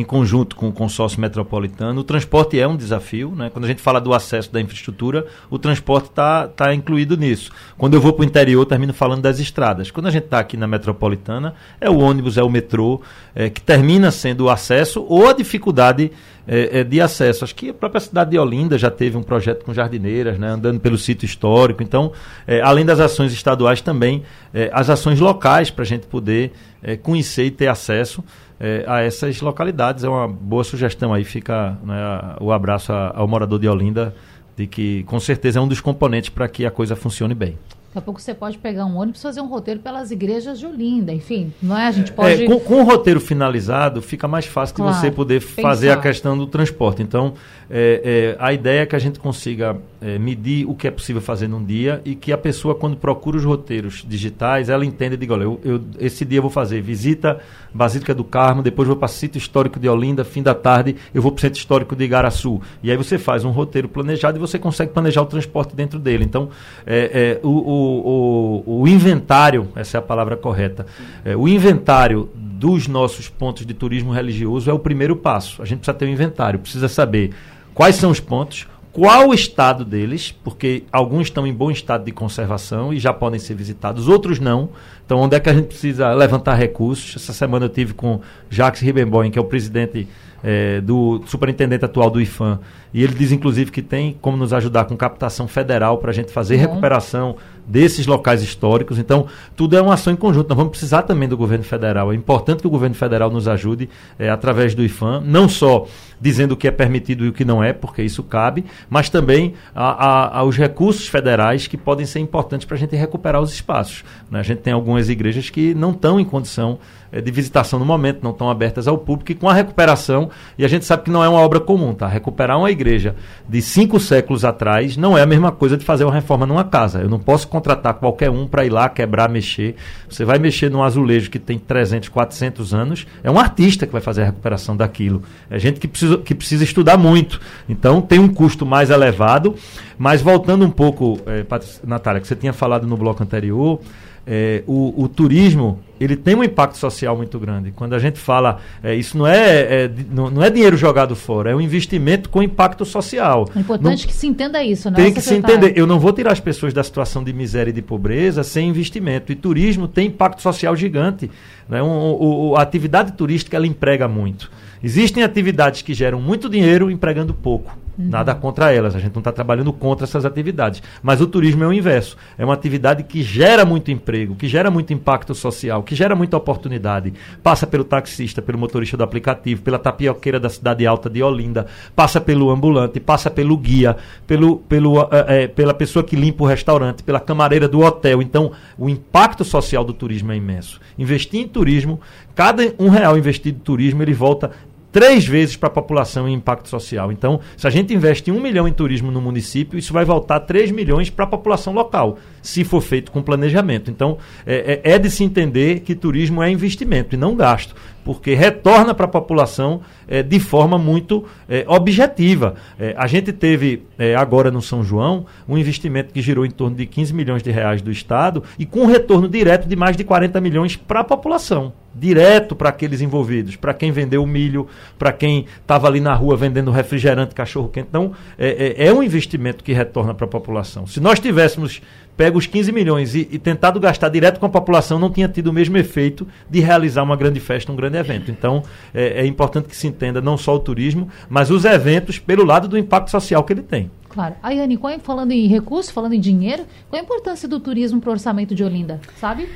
em conjunto com o consórcio metropolitano. O transporte é um desafio, né? quando a gente fala do acesso da infraestrutura, o transporte está tá incluído nisso. Quando eu vou para o interior, termino falando das estradas. Quando a gente está aqui na metropolitana, é o ônibus, é o metrô, é, que termina sendo o acesso ou a dificuldade é, é, de acesso. Acho que a própria cidade de Olinda já teve um projeto com jardineiras, né, andando pelo sítio histórico. Então, é, além das ações estaduais, também é, as ações locais para a gente poder é, conhecer e ter acesso é, a essas localidades. É uma boa sugestão aí, fica né, o abraço ao morador de Olinda, de que com certeza é um dos componentes para que a coisa funcione bem. Daqui a pouco você pode pegar um ônibus e fazer um roteiro pelas igrejas de Olinda, enfim, não é? A gente pode. É, com, com, o roteiro finalizado, fica mais fácil claro, de você poder pensar. fazer a questão do transporte. Então, é, é, a ideia é que a gente consiga é, medir o que é possível fazer num dia e que a pessoa, quando procura os roteiros digitais, ela entenda e diga: olha, eu, eu, esse dia eu vou fazer visita Basílica do Carmo, depois vou para o sítio histórico de Olinda, fim da tarde eu vou para o centro histórico de Igaraçu. E aí você faz um roteiro planejado e você consegue planejar o transporte dentro dele. Então, é, é, o, o, o, o, inventário, essa é a palavra correta, é, o inventário dos nossos pontos de turismo religioso é o primeiro passo. A gente precisa ter um inventário, precisa saber quais são os pontos, qual o estado deles, porque alguns estão em bom estado de conservação e já podem ser visitados, outros não. Então, onde é que a gente precisa levantar recursos? Essa semana eu tive com Jacques Ribbenboim, que é o presidente é, do superintendente atual do IFAM, e ele diz, inclusive, que tem como nos ajudar com captação federal para a gente fazer uhum. recuperação desses locais históricos. Então, tudo é uma ação em conjunto. Nós vamos precisar também do governo federal. É importante que o governo federal nos ajude é, através do IFAM, não só dizendo o que é permitido e o que não é, porque isso cabe, mas também a, a, aos recursos federais que podem ser importantes para a gente recuperar os espaços. Né? A gente tem algumas igrejas que não estão em condição de visitação no momento, não estão abertas ao público, e com a recuperação, e a gente sabe que não é uma obra comum, tá? Recuperar uma igreja de cinco séculos atrás não é a mesma coisa de fazer uma reforma numa casa. Eu não posso contratar qualquer um para ir lá quebrar, mexer. Você vai mexer num azulejo que tem 300, 400 anos, é um artista que vai fazer a recuperação daquilo. É gente que precisa, que precisa estudar muito. Então tem um custo mais elevado, mas voltando um pouco, é, Natália, que você tinha falado no bloco anterior, é, o, o, turismo ele tem um impacto social muito grande. Quando a gente fala, é, isso não é, é, não, não, é dinheiro jogado fora, é um investimento com impacto social. É importante não, que se entenda isso, né? Tem que se entender. Eu não vou tirar as pessoas da situação de miséria e de pobreza sem investimento. E turismo tem impacto social gigante. Né? Um, o, a atividade turística ela emprega muito. Existem atividades que geram muito dinheiro empregando pouco. Uhum. Nada contra elas, a gente não está trabalhando contra essas atividades. Mas o turismo é o inverso. É uma atividade que gera muito emprego, que gera muito impacto social, que gera muita oportunidade. Passa pelo taxista, pelo motorista do aplicativo, pela tapioqueira da cidade alta de Olinda, passa pelo ambulante, passa pelo guia, pelo, pelo, é, pela pessoa que limpa o restaurante, pela camareira do hotel. Então, o impacto social do turismo é imenso. Investir em turismo, cada um real investido em turismo, ele volta três vezes para a população em impacto social. Então, se a gente investe um milhão em turismo no município, isso vai voltar 3 milhões para a população local, se for feito com planejamento. Então, é, é, é de se entender que turismo é investimento e não gasto porque retorna para a população é, de forma muito é, objetiva. É, a gente teve agora no São João um investimento que girou em torno de 15 milhões de reais do Estado e com um retorno direto de mais de 40 milhões para a população. Direto para aqueles envolvidos, para quem vendeu milho, para quem estava ali na rua vendendo refrigerante, cachorro quente. Então, é, é um investimento que retorna para a população. Se nós tivéssemos pega os 15 milhões e, e, tentado gastar direto com a população, não tinha tido o mesmo efeito de realizar uma grande festa, um grande evento. Então, é, é importante que se entenda não só o turismo, mas os eventos pelo lado do impacto social que ele tem. Claro. Ayane, qual, é, falando em recursos, falando em dinheiro, qual a importância do turismo para o orçamento de Olinda, sabe?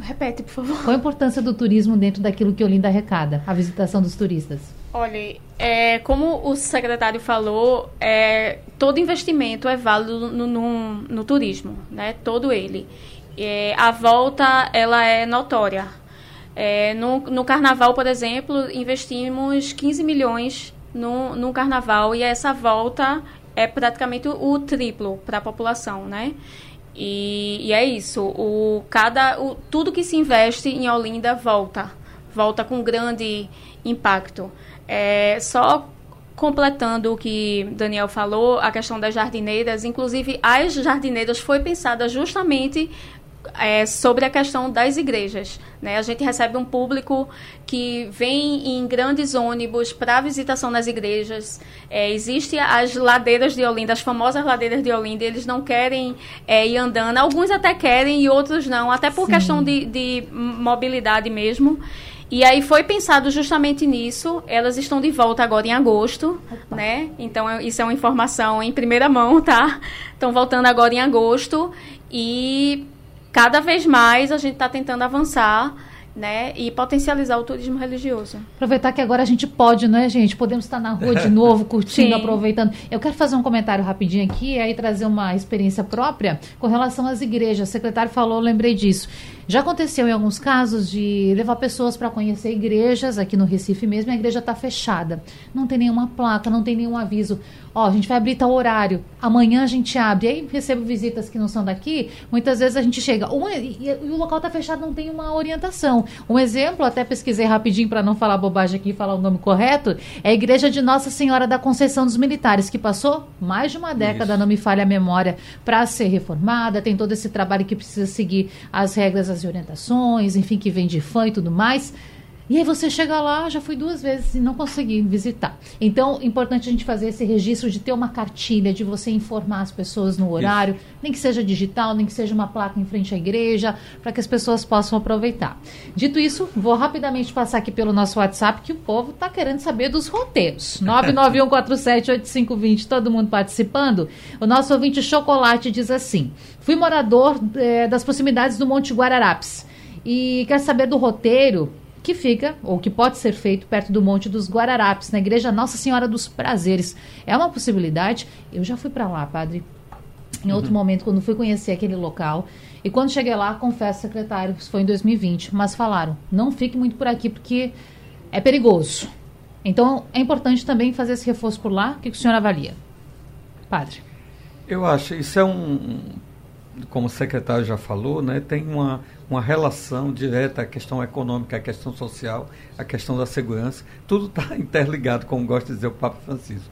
Repete, por favor. Qual a importância do turismo dentro daquilo que Olinda arrecada, a visitação dos turistas? Olha, é, como o secretário falou, é, todo investimento é válido no, no, no turismo, né? Todo ele. É, a volta, ela é notória. É, no, no carnaval, por exemplo, investimos 15 milhões no, no carnaval e essa volta é praticamente o, triplo para a população, né? E, e, é isso. O, cada, o, tudo que se investe em Olinda volta. Volta com grande impacto. É, só completando o que Daniel falou, a questão das jardineiras, inclusive as jardineiras foi pensada justamente é, sobre a questão das igrejas. Né? A gente recebe um público que vem em grandes ônibus para visitação nas igrejas. É, Existem as ladeiras de Olinda, as famosas ladeiras de Olinda, eles não querem é, ir andando. Alguns até querem e outros não, até por Sim. questão de, de mobilidade mesmo. E aí foi pensado justamente nisso. Elas estão de volta agora em agosto, Opa. né? Então isso é uma informação em primeira mão, tá? Estão voltando agora em agosto e cada vez mais a gente está tentando avançar né? E potencializar o turismo religioso. Aproveitar que agora a gente pode, não é, gente? Podemos estar na rua de novo, curtindo, aproveitando. Eu quero fazer um comentário rapidinho aqui e aí trazer uma experiência própria com relação às igrejas. O secretário falou, lembrei disso. Já aconteceu em alguns casos de levar pessoas para conhecer igrejas, aqui no Recife mesmo, a igreja está fechada. Não tem nenhuma placa, não tem nenhum aviso. Ó, a gente vai abrir tal horário, amanhã a gente abre. E aí recebo visitas que não são daqui, muitas vezes a gente chega. Um, e, e, o local está fechado, não tem uma orientação. Um exemplo, até pesquisei rapidinho para não falar bobagem aqui e falar o nome correto, é a igreja de Nossa Senhora da Conceição dos Militares, que passou mais de uma década, Isso. não me falha a memória, para ser reformada, tem todo esse trabalho que precisa seguir as regras, as orientações, enfim, que vem de fã e tudo mais. E aí você chega lá, já fui duas vezes e não consegui visitar. Então, importante a gente fazer esse registro de ter uma cartilha, de você informar as pessoas no horário, isso. nem que seja digital, nem que seja uma placa em frente à igreja, para que as pessoas possam aproveitar. Dito isso, vou rapidamente passar aqui pelo nosso WhatsApp, que o povo está querendo saber dos roteiros. 991478520, todo mundo participando. O nosso ouvinte Chocolate diz assim: fui morador é, das proximidades do Monte Guararapes e quer saber do roteiro que fica, ou que pode ser feito, perto do Monte dos Guararapes, na Igreja Nossa Senhora dos Prazeres. É uma possibilidade. Eu já fui para lá, padre, em outro uhum. momento, quando fui conhecer aquele local. E quando cheguei lá, confesso, secretário, isso foi em 2020, mas falaram: não fique muito por aqui, porque é perigoso. Então, é importante também fazer esse reforço por lá. O que o senhor avalia? Padre. Eu acho, isso é um, como o secretário já falou, né, tem uma, uma relação direta à questão econômica, à questão social, à questão da segurança. Tudo está interligado, como gosta de dizer o Papa Francisco.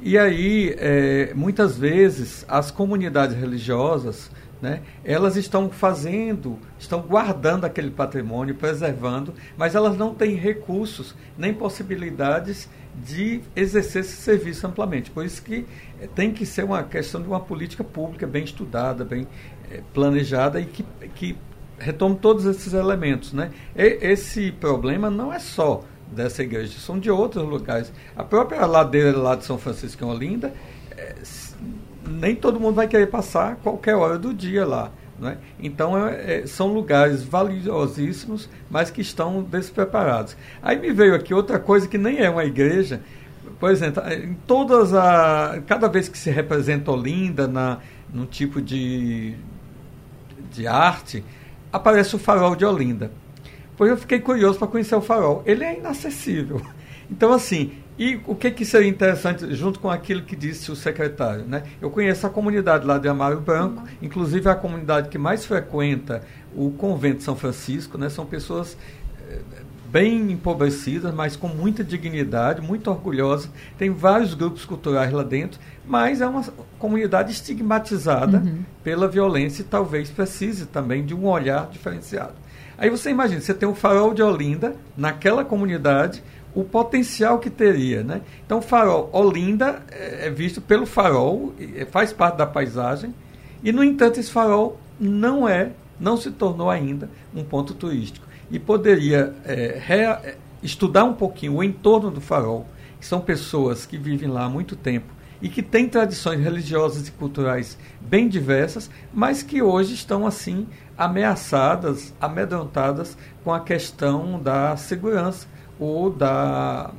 E aí, é, muitas vezes, as comunidades religiosas, né, elas estão fazendo, estão guardando aquele patrimônio, preservando, mas elas não têm recursos nem possibilidades de exercer esse serviço amplamente. Por isso que é, tem que ser uma questão de uma política pública bem estudada, bem é, planejada e que, que retomo todos esses elementos. Né? E, esse problema não é só dessa igreja, são de outros lugares. A própria ladeira lá de São Francisco em Olinda, é, nem todo mundo vai querer passar qualquer hora do dia lá. Né? Então, é, é, são lugares valiosíssimos, mas que estão despreparados. Aí me veio aqui outra coisa que nem é uma igreja. Por exemplo, em todas a. Cada vez que se representa Olinda na, num tipo de, de arte, aparece o farol de Olinda. Pois eu fiquei curioso para conhecer o farol. Ele é inacessível. Então, assim, e o que, que seria interessante, junto com aquilo que disse o secretário? Né? Eu conheço a comunidade lá de Amaro Branco, inclusive a comunidade que mais frequenta o convento de São Francisco, né? são pessoas eh, bem empobrecidas, mas com muita dignidade, muito orgulhosas. Tem vários grupos culturais lá dentro, mas é uma comunidade estigmatizada uhum. pela violência e talvez precise também de um olhar diferenciado. Aí você imagina, você tem o farol de Olinda naquela comunidade, o potencial que teria, né? Então, o farol Olinda é, é visto pelo farol, faz parte da paisagem, e no entanto esse farol não é, não se tornou ainda um ponto turístico e poderia é, rea, estudar um pouquinho o entorno do farol, que são pessoas que vivem lá há muito tempo e que têm tradições religiosas e culturais bem diversas, mas que hoje estão assim ameaçadas, amedrontadas com a questão da segurança ou da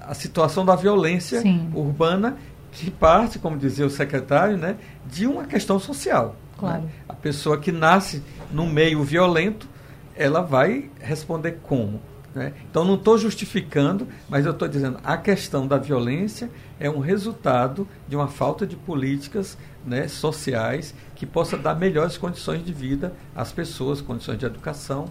a situação da violência Sim. urbana que parte, como dizia o secretário, né, de uma questão social. Né? Claro. Né? A pessoa que nasce num meio violento ela vai responder como. Né? Então, não estou justificando, mas eu estou dizendo a questão da violência é um resultado de uma falta de políticas né, sociais que possa dar melhores condições de vida às pessoas, condições de educação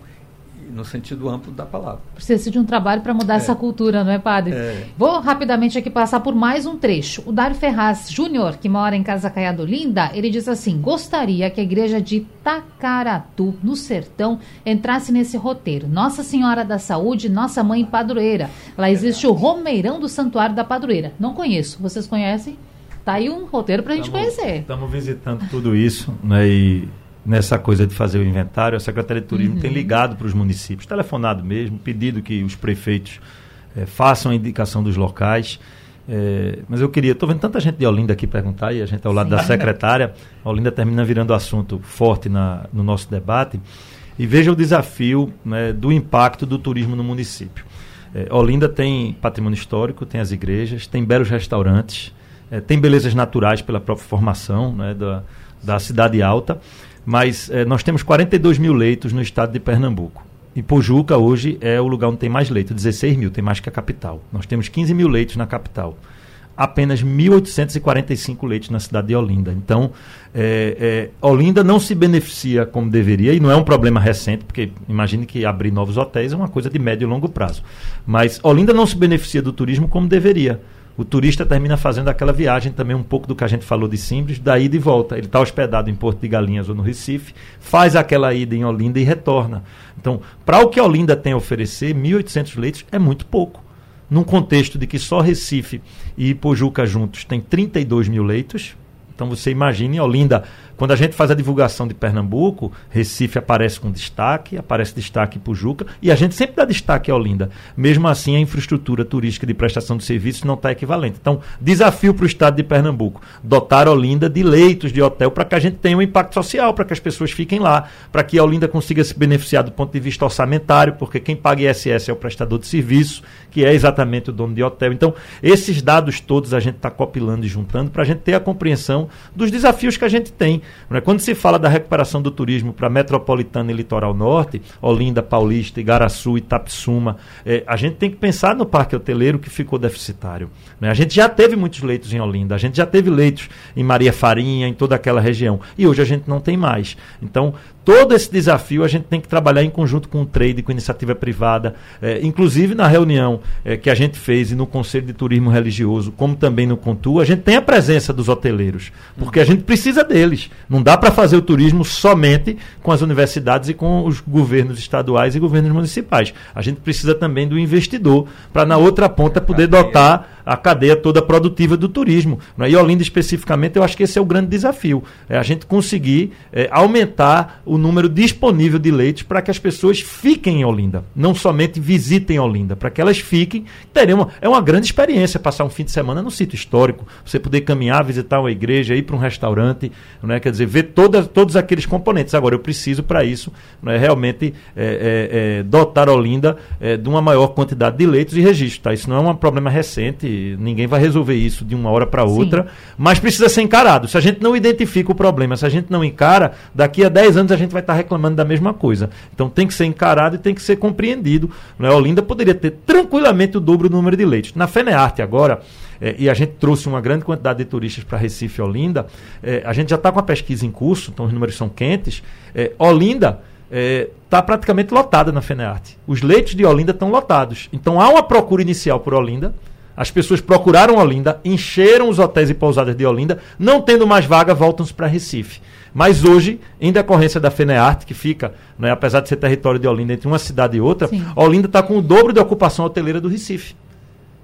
no sentido amplo da palavra. Precisa de um trabalho para mudar é. essa cultura, não é, padre? É. Vou rapidamente aqui passar por mais um trecho. O Dário Ferraz Júnior, que mora em Casa Caiado Linda, ele diz assim: gostaria que a igreja de Tacaratu, no sertão, entrasse nesse roteiro. Nossa Senhora da Saúde, Nossa Mãe Padroeira. Lá existe o Romeirão do Santuário da Padroeira. Não conheço. Vocês conhecem? Tá aí um roteiro para a gente conhecer. Estamos visitando tudo isso, né? E nessa coisa de fazer o inventário, a Secretaria de Turismo uhum. tem ligado para os municípios, telefonado mesmo, pedido que os prefeitos é, façam a indicação dos locais. É, mas eu queria, estou vendo tanta gente de Olinda aqui perguntar, e a gente ao lado Sim. da secretária, a Olinda termina virando assunto forte na, no nosso debate, e veja o desafio né, do impacto do turismo no município. É, Olinda tem patrimônio histórico, tem as igrejas, tem belos restaurantes, tem belezas naturais pela própria formação né, da, da cidade alta, mas é, nós temos 42 mil leitos no estado de Pernambuco. E Pojuca hoje é o lugar onde tem mais leitos, 16 mil, tem mais que a capital. Nós temos 15 mil leitos na capital. Apenas 1.845 leitos na cidade de Olinda. Então, é, é, Olinda não se beneficia como deveria, e não é um problema recente, porque imagine que abrir novos hotéis é uma coisa de médio e longo prazo. Mas Olinda não se beneficia do turismo como deveria o turista termina fazendo aquela viagem também um pouco do que a gente falou de Simples, da ida e volta. Ele está hospedado em Porto de Galinhas ou no Recife, faz aquela ida em Olinda e retorna. Então, para o que Olinda tem a oferecer, 1.800 leitos é muito pouco. Num contexto de que só Recife e Ipojuca juntos tem 32 mil leitos, então você imagine Olinda quando a gente faz a divulgação de Pernambuco, Recife aparece com destaque, aparece destaque Pujuca, e a gente sempre dá destaque a Olinda. Mesmo assim, a infraestrutura turística de prestação de serviços não está equivalente. Então, desafio para o estado de Pernambuco: dotar Olinda de leitos de hotel para que a gente tenha um impacto social, para que as pessoas fiquem lá, para que a Olinda consiga se beneficiar do ponto de vista orçamentário, porque quem paga ISS é o prestador de serviço, que é exatamente o dono de hotel. Então, esses dados todos a gente está copilando e juntando para a gente ter a compreensão dos desafios que a gente tem né? Quando se fala da recuperação do turismo para metropolitana e litoral norte, Olinda, Paulista, Igaraçu, Itapsuma, é, a gente tem que pensar no parque hoteleiro que ficou deficitário. Né? A gente já teve muitos leitos em Olinda, a gente já teve leitos em Maria Farinha, em toda aquela região, e hoje a gente não tem mais. Então, todo esse desafio a gente tem que trabalhar em conjunto com o trade, com iniciativa privada, é, inclusive na reunião é, que a gente fez e no Conselho de Turismo Religioso, como também no Contu, a gente tem a presença dos hoteleiros, porque a gente precisa deles. Não dá para fazer o turismo somente com as universidades e com os governos estaduais e governos municipais. A gente precisa também do investidor para na outra ponta poder dotar a cadeia toda produtiva do turismo. Né? E Olinda especificamente, eu acho que esse é o grande desafio, é a gente conseguir é, aumentar o número disponível de leitos para que as pessoas fiquem em Olinda, não somente visitem Olinda, para que elas fiquem. Teremos, é uma grande experiência passar um fim de semana no sítio histórico, você poder caminhar, visitar uma igreja, ir para um restaurante, né? quer dizer, ver todas, todos aqueles componentes. Agora, eu preciso para isso né, realmente é, é, é dotar Olinda é, de uma maior quantidade de leitos e registros. Tá? Isso não é um problema recente, ninguém vai resolver isso de uma hora para outra, Sim. mas precisa ser encarado. Se a gente não identifica o problema, se a gente não encara, daqui a 10 anos a gente vai estar tá reclamando da mesma coisa. Então tem que ser encarado e tem que ser compreendido. Né? A Olinda poderia ter tranquilamente o dobro do número de leitos. Na FENEARTE agora, é, e a gente trouxe uma grande quantidade de turistas para Recife e Olinda, é, a gente já está com a pesquisa em curso, então os números são quentes. É, Olinda está praticamente lotada na FENEARTE. Os leitos de Olinda estão lotados. Então há uma procura inicial por Olinda, as pessoas procuraram Olinda, encheram os hotéis e pousadas de Olinda, não tendo mais vaga, voltam-se para Recife. Mas hoje, em decorrência da FENEARTE, que fica, né, apesar de ser território de Olinda, entre uma cidade e outra, Sim. Olinda está com o dobro de ocupação hoteleira do Recife.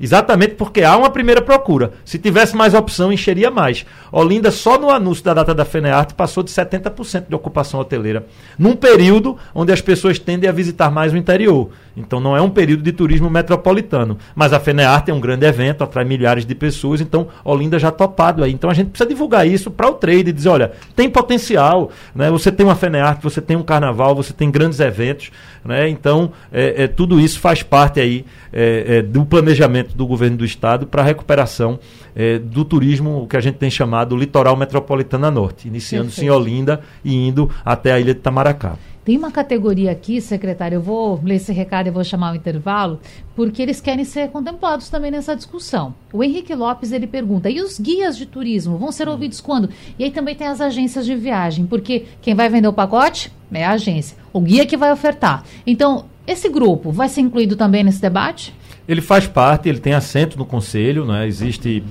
Exatamente porque há uma primeira procura. Se tivesse mais opção, encheria mais. Olinda, só no anúncio da data da FENEARTE, passou de 70% de ocupação hoteleira. Num período onde as pessoas tendem a visitar mais o interior. Então não é um período de turismo metropolitano. Mas a FENEARTE é um grande evento, atrai milhares de pessoas. Então Olinda já topado aí. Então a gente precisa divulgar isso para o trade e dizer, olha, tem potencial. Né? Você tem uma FENEARTE, você tem um carnaval, você tem grandes eventos. Né? Então é, é tudo isso faz parte aí é, é do planejamento do governo do estado para a recuperação é, do turismo, o que a gente tem chamado litoral metropolitana norte, iniciando-se em Olinda e indo até a ilha de Tamaracá. Tem uma categoria aqui, secretário, eu vou ler esse recado e vou chamar o intervalo, porque eles querem ser contemplados também nessa discussão. O Henrique Lopes, ele pergunta, e os guias de turismo vão ser ouvidos quando? E aí também tem as agências de viagem, porque quem vai vender o pacote é a agência, o guia que vai ofertar. Então, esse grupo vai ser incluído também nesse debate? Ele faz parte, ele tem assento no conselho, né? existe,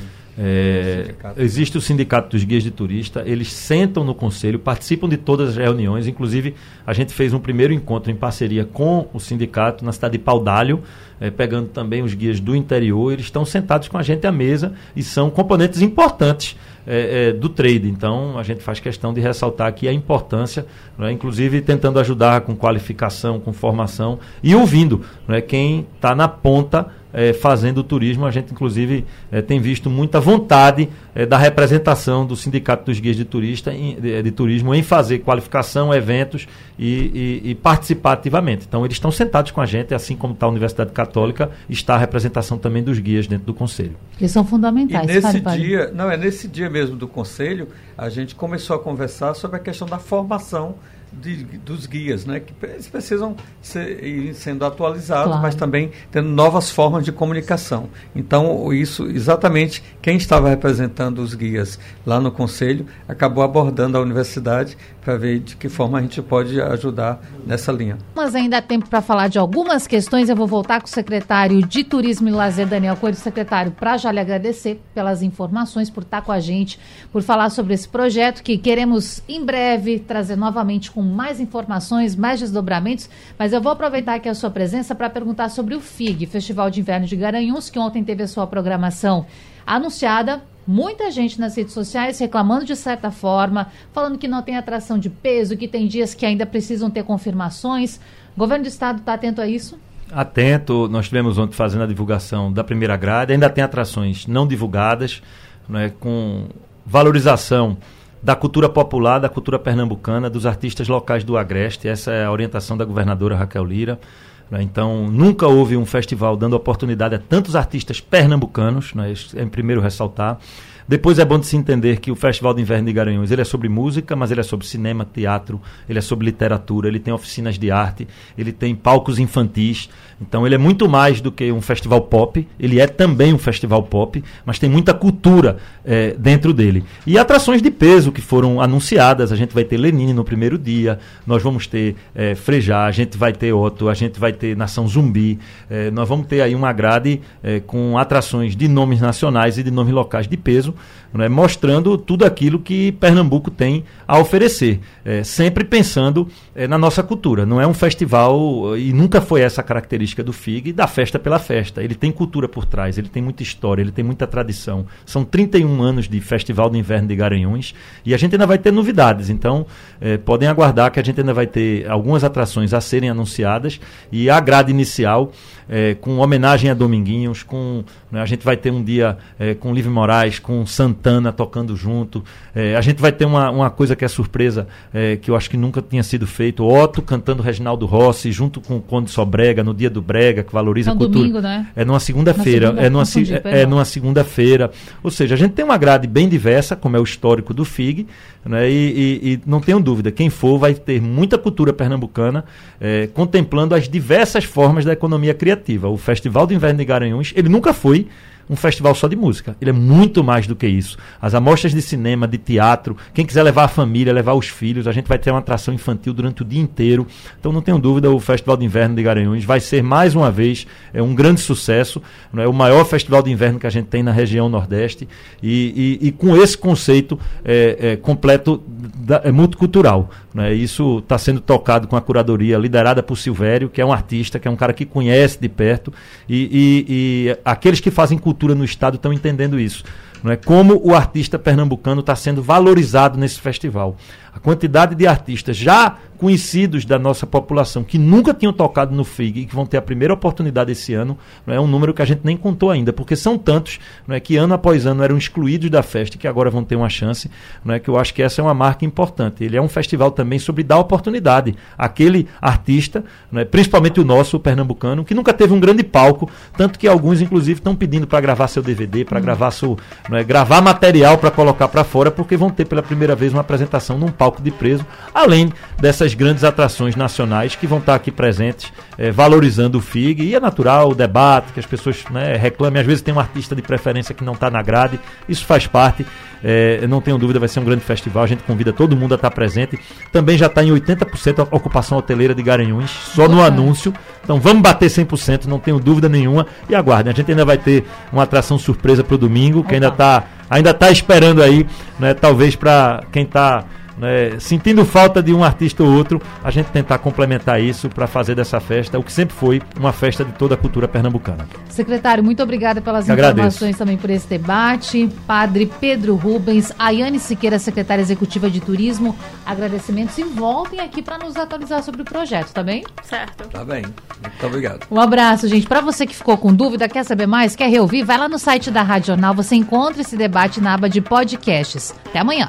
é, existe o sindicato dos guias de turista, eles sentam no conselho, participam de todas as reuniões, inclusive a gente fez um primeiro encontro em parceria com o sindicato na cidade de Paudalho, é, pegando também os guias do interior, eles estão sentados com a gente à mesa e são componentes importantes é, é, do trade. Então, a gente faz questão de ressaltar aqui a importância, né, inclusive tentando ajudar com qualificação, com formação e ouvindo né, quem está na ponta é, fazendo turismo. A gente, inclusive, é, tem visto muita vontade é, da representação do Sindicato dos Guias de, turista, em, de, de Turismo em fazer qualificação, eventos e, e, e, participar ativamente. Então, eles estão sentados com a gente, assim como está a Universidade Católica, está a representação também dos guias dentro do Conselho. Eles são fundamentais. E nesse dia, não, é nesse dia mesmo do Conselho, a gente começou a conversar sobre a questão da formação de, dos guias, né? Que eles precisam ser, ir sendo atualizados, claro. mas também tendo novas formas de comunicação. Então, isso exatamente quem estava representando os guias lá no conselho acabou abordando a universidade para ver de que forma a gente pode ajudar nessa linha. Mas ainda há tempo para falar de algumas questões. Eu vou voltar com o secretário de Turismo e Lazer, Daniel Coelho. Secretário, para já lhe agradecer pelas informações, por estar com a gente, por falar sobre esse projeto que queremos em breve trazer novamente com mais informações, mais desdobramentos. Mas eu vou aproveitar aqui a sua presença para perguntar sobre o FIG, Festival de Inverno de Garanhuns, que ontem teve a sua programação anunciada muita gente nas redes sociais reclamando de certa forma, falando que não tem atração de peso, que tem dias que ainda precisam ter confirmações. O governo do estado está atento a isso? Atento, nós tivemos ontem fazendo a divulgação da primeira grade, ainda tem atrações não divulgadas, né, com valorização da cultura popular, da cultura pernambucana, dos artistas locais do Agreste. Essa é a orientação da governadora Raquel Lira. Né? Então, nunca houve um festival dando oportunidade a tantos artistas pernambucanos, né? é em primeiro ressaltar. Depois é bom de se entender que o Festival de Inverno de Garanhuns ele é sobre música, mas ele é sobre cinema, teatro, ele é sobre literatura, ele tem oficinas de arte, ele tem palcos infantis. Então ele é muito mais do que um festival pop, ele é também um festival pop, mas tem muita cultura é, dentro dele. E atrações de peso que foram anunciadas, a gente vai ter Lenine no primeiro dia, nós vamos ter é, Frejá, a gente vai ter Otto, a gente vai ter Nação Zumbi, é, nós vamos ter aí uma grade é, com atrações de nomes nacionais e de nomes locais de peso, né, mostrando tudo aquilo que Pernambuco tem a oferecer, é, sempre pensando é, na nossa cultura. Não é um festival, e nunca foi essa a do FIG, da festa pela festa. Ele tem cultura por trás, ele tem muita história, ele tem muita tradição. São 31 anos de Festival de Inverno de Garanhuns e a gente ainda vai ter novidades, então é, podem aguardar que a gente ainda vai ter algumas atrações a serem anunciadas e a grade inicial é, com homenagem a Dominguinhos, com né, a gente vai ter um dia é, com Livre Moraes, com Santana tocando junto. É, a gente vai ter uma, uma coisa que é surpresa, que eu acho que nunca tinha sido feito. Otto cantando Reginaldo Rossi, junto com o Conde Sobrega, no dia do Brega, que valoriza é um a cultura. Domingo, né? É numa segunda-feira. Segunda, é numa, é, é numa segunda-feira. Ou seja, a gente tem uma grade bem diversa, como é o histórico do FIG, né, e, e, e, não tenho dúvida, quem for vai ter muita cultura pernambucana, é, contemplando as diversas formas da economia criativa. O Festival do Inverno de Garanhuns, ele nunca foi um festival só de música. Ele é muito mais do que isso. As amostras de cinema, de teatro, quem quiser levar a família, levar os filhos, a gente vai ter uma atração infantil durante o dia inteiro. Então não tenho dúvida, o Festival de Inverno de Garanhuns vai ser mais uma vez é um grande sucesso. É o maior festival de inverno que a gente tem na região Nordeste e, e, e com esse conceito é, é, completo da, é multicultural. Né? Isso está sendo tocado com a curadoria liderada por Silvério, que é um artista, que é um cara que conhece de perto e, e, aqueles que fazem cultura cultura no estado estão entendendo isso. Não é como o artista pernambucano está sendo valorizado nesse festival. A quantidade de artistas já conhecidos da nossa população que nunca tinham tocado no FIG e que vão ter a primeira oportunidade esse ano, não é? Um número que a gente nem contou ainda, porque são tantos não é? Que ano após ano eram excluídos da festa e que agora vão ter uma chance, não é? Que eu acho que essa é uma marca importante. Ele é um festival também sobre dar oportunidade àquele artista, não é, principalmente o nosso, o pernambucano, que nunca teve um grande palco, tanto que alguns inclusive estão pedindo para gravar seu DVD, para hum. gravar seu, não é, gravar material para colocar para fora, porque vão ter pela primeira vez uma apresentação num palco de preso, além dessas grandes atrações nacionais que vão estar aqui presentes, é, valorizando o FIG. E é natural o debate, que as pessoas né, reclamem. Às vezes tem um artista de preferência que não está na grade, isso faz parte. É, não tenho dúvida, vai ser um grande festival. A gente convida todo mundo a estar presente. Também já está em 80% a ocupação hoteleira de Garanhuns, só no anúncio. Então vamos bater 100%, não tenho dúvida nenhuma. E aguardem, a gente ainda vai ter uma atração surpresa para o domingo, que ainda está ainda tá esperando aí, né, talvez para quem está né, sentindo falta de um artista ou outro, a gente tentar complementar isso para fazer dessa festa o que sempre foi uma festa de toda a cultura pernambucana. Secretário, muito obrigada pelas Eu informações agradeço. também por esse debate. Padre Pedro Rubens, Ayane Siqueira, secretária executiva de turismo, agradecimentos e voltem aqui para nos atualizar sobre o projeto, tá bem? Certo. Tá bem. Muito obrigado. Um abraço, gente. Para você que ficou com dúvida, quer saber mais, quer reouvir, vai lá no site da Rádio Jornal, você encontra esse debate na aba de podcasts. Até amanhã.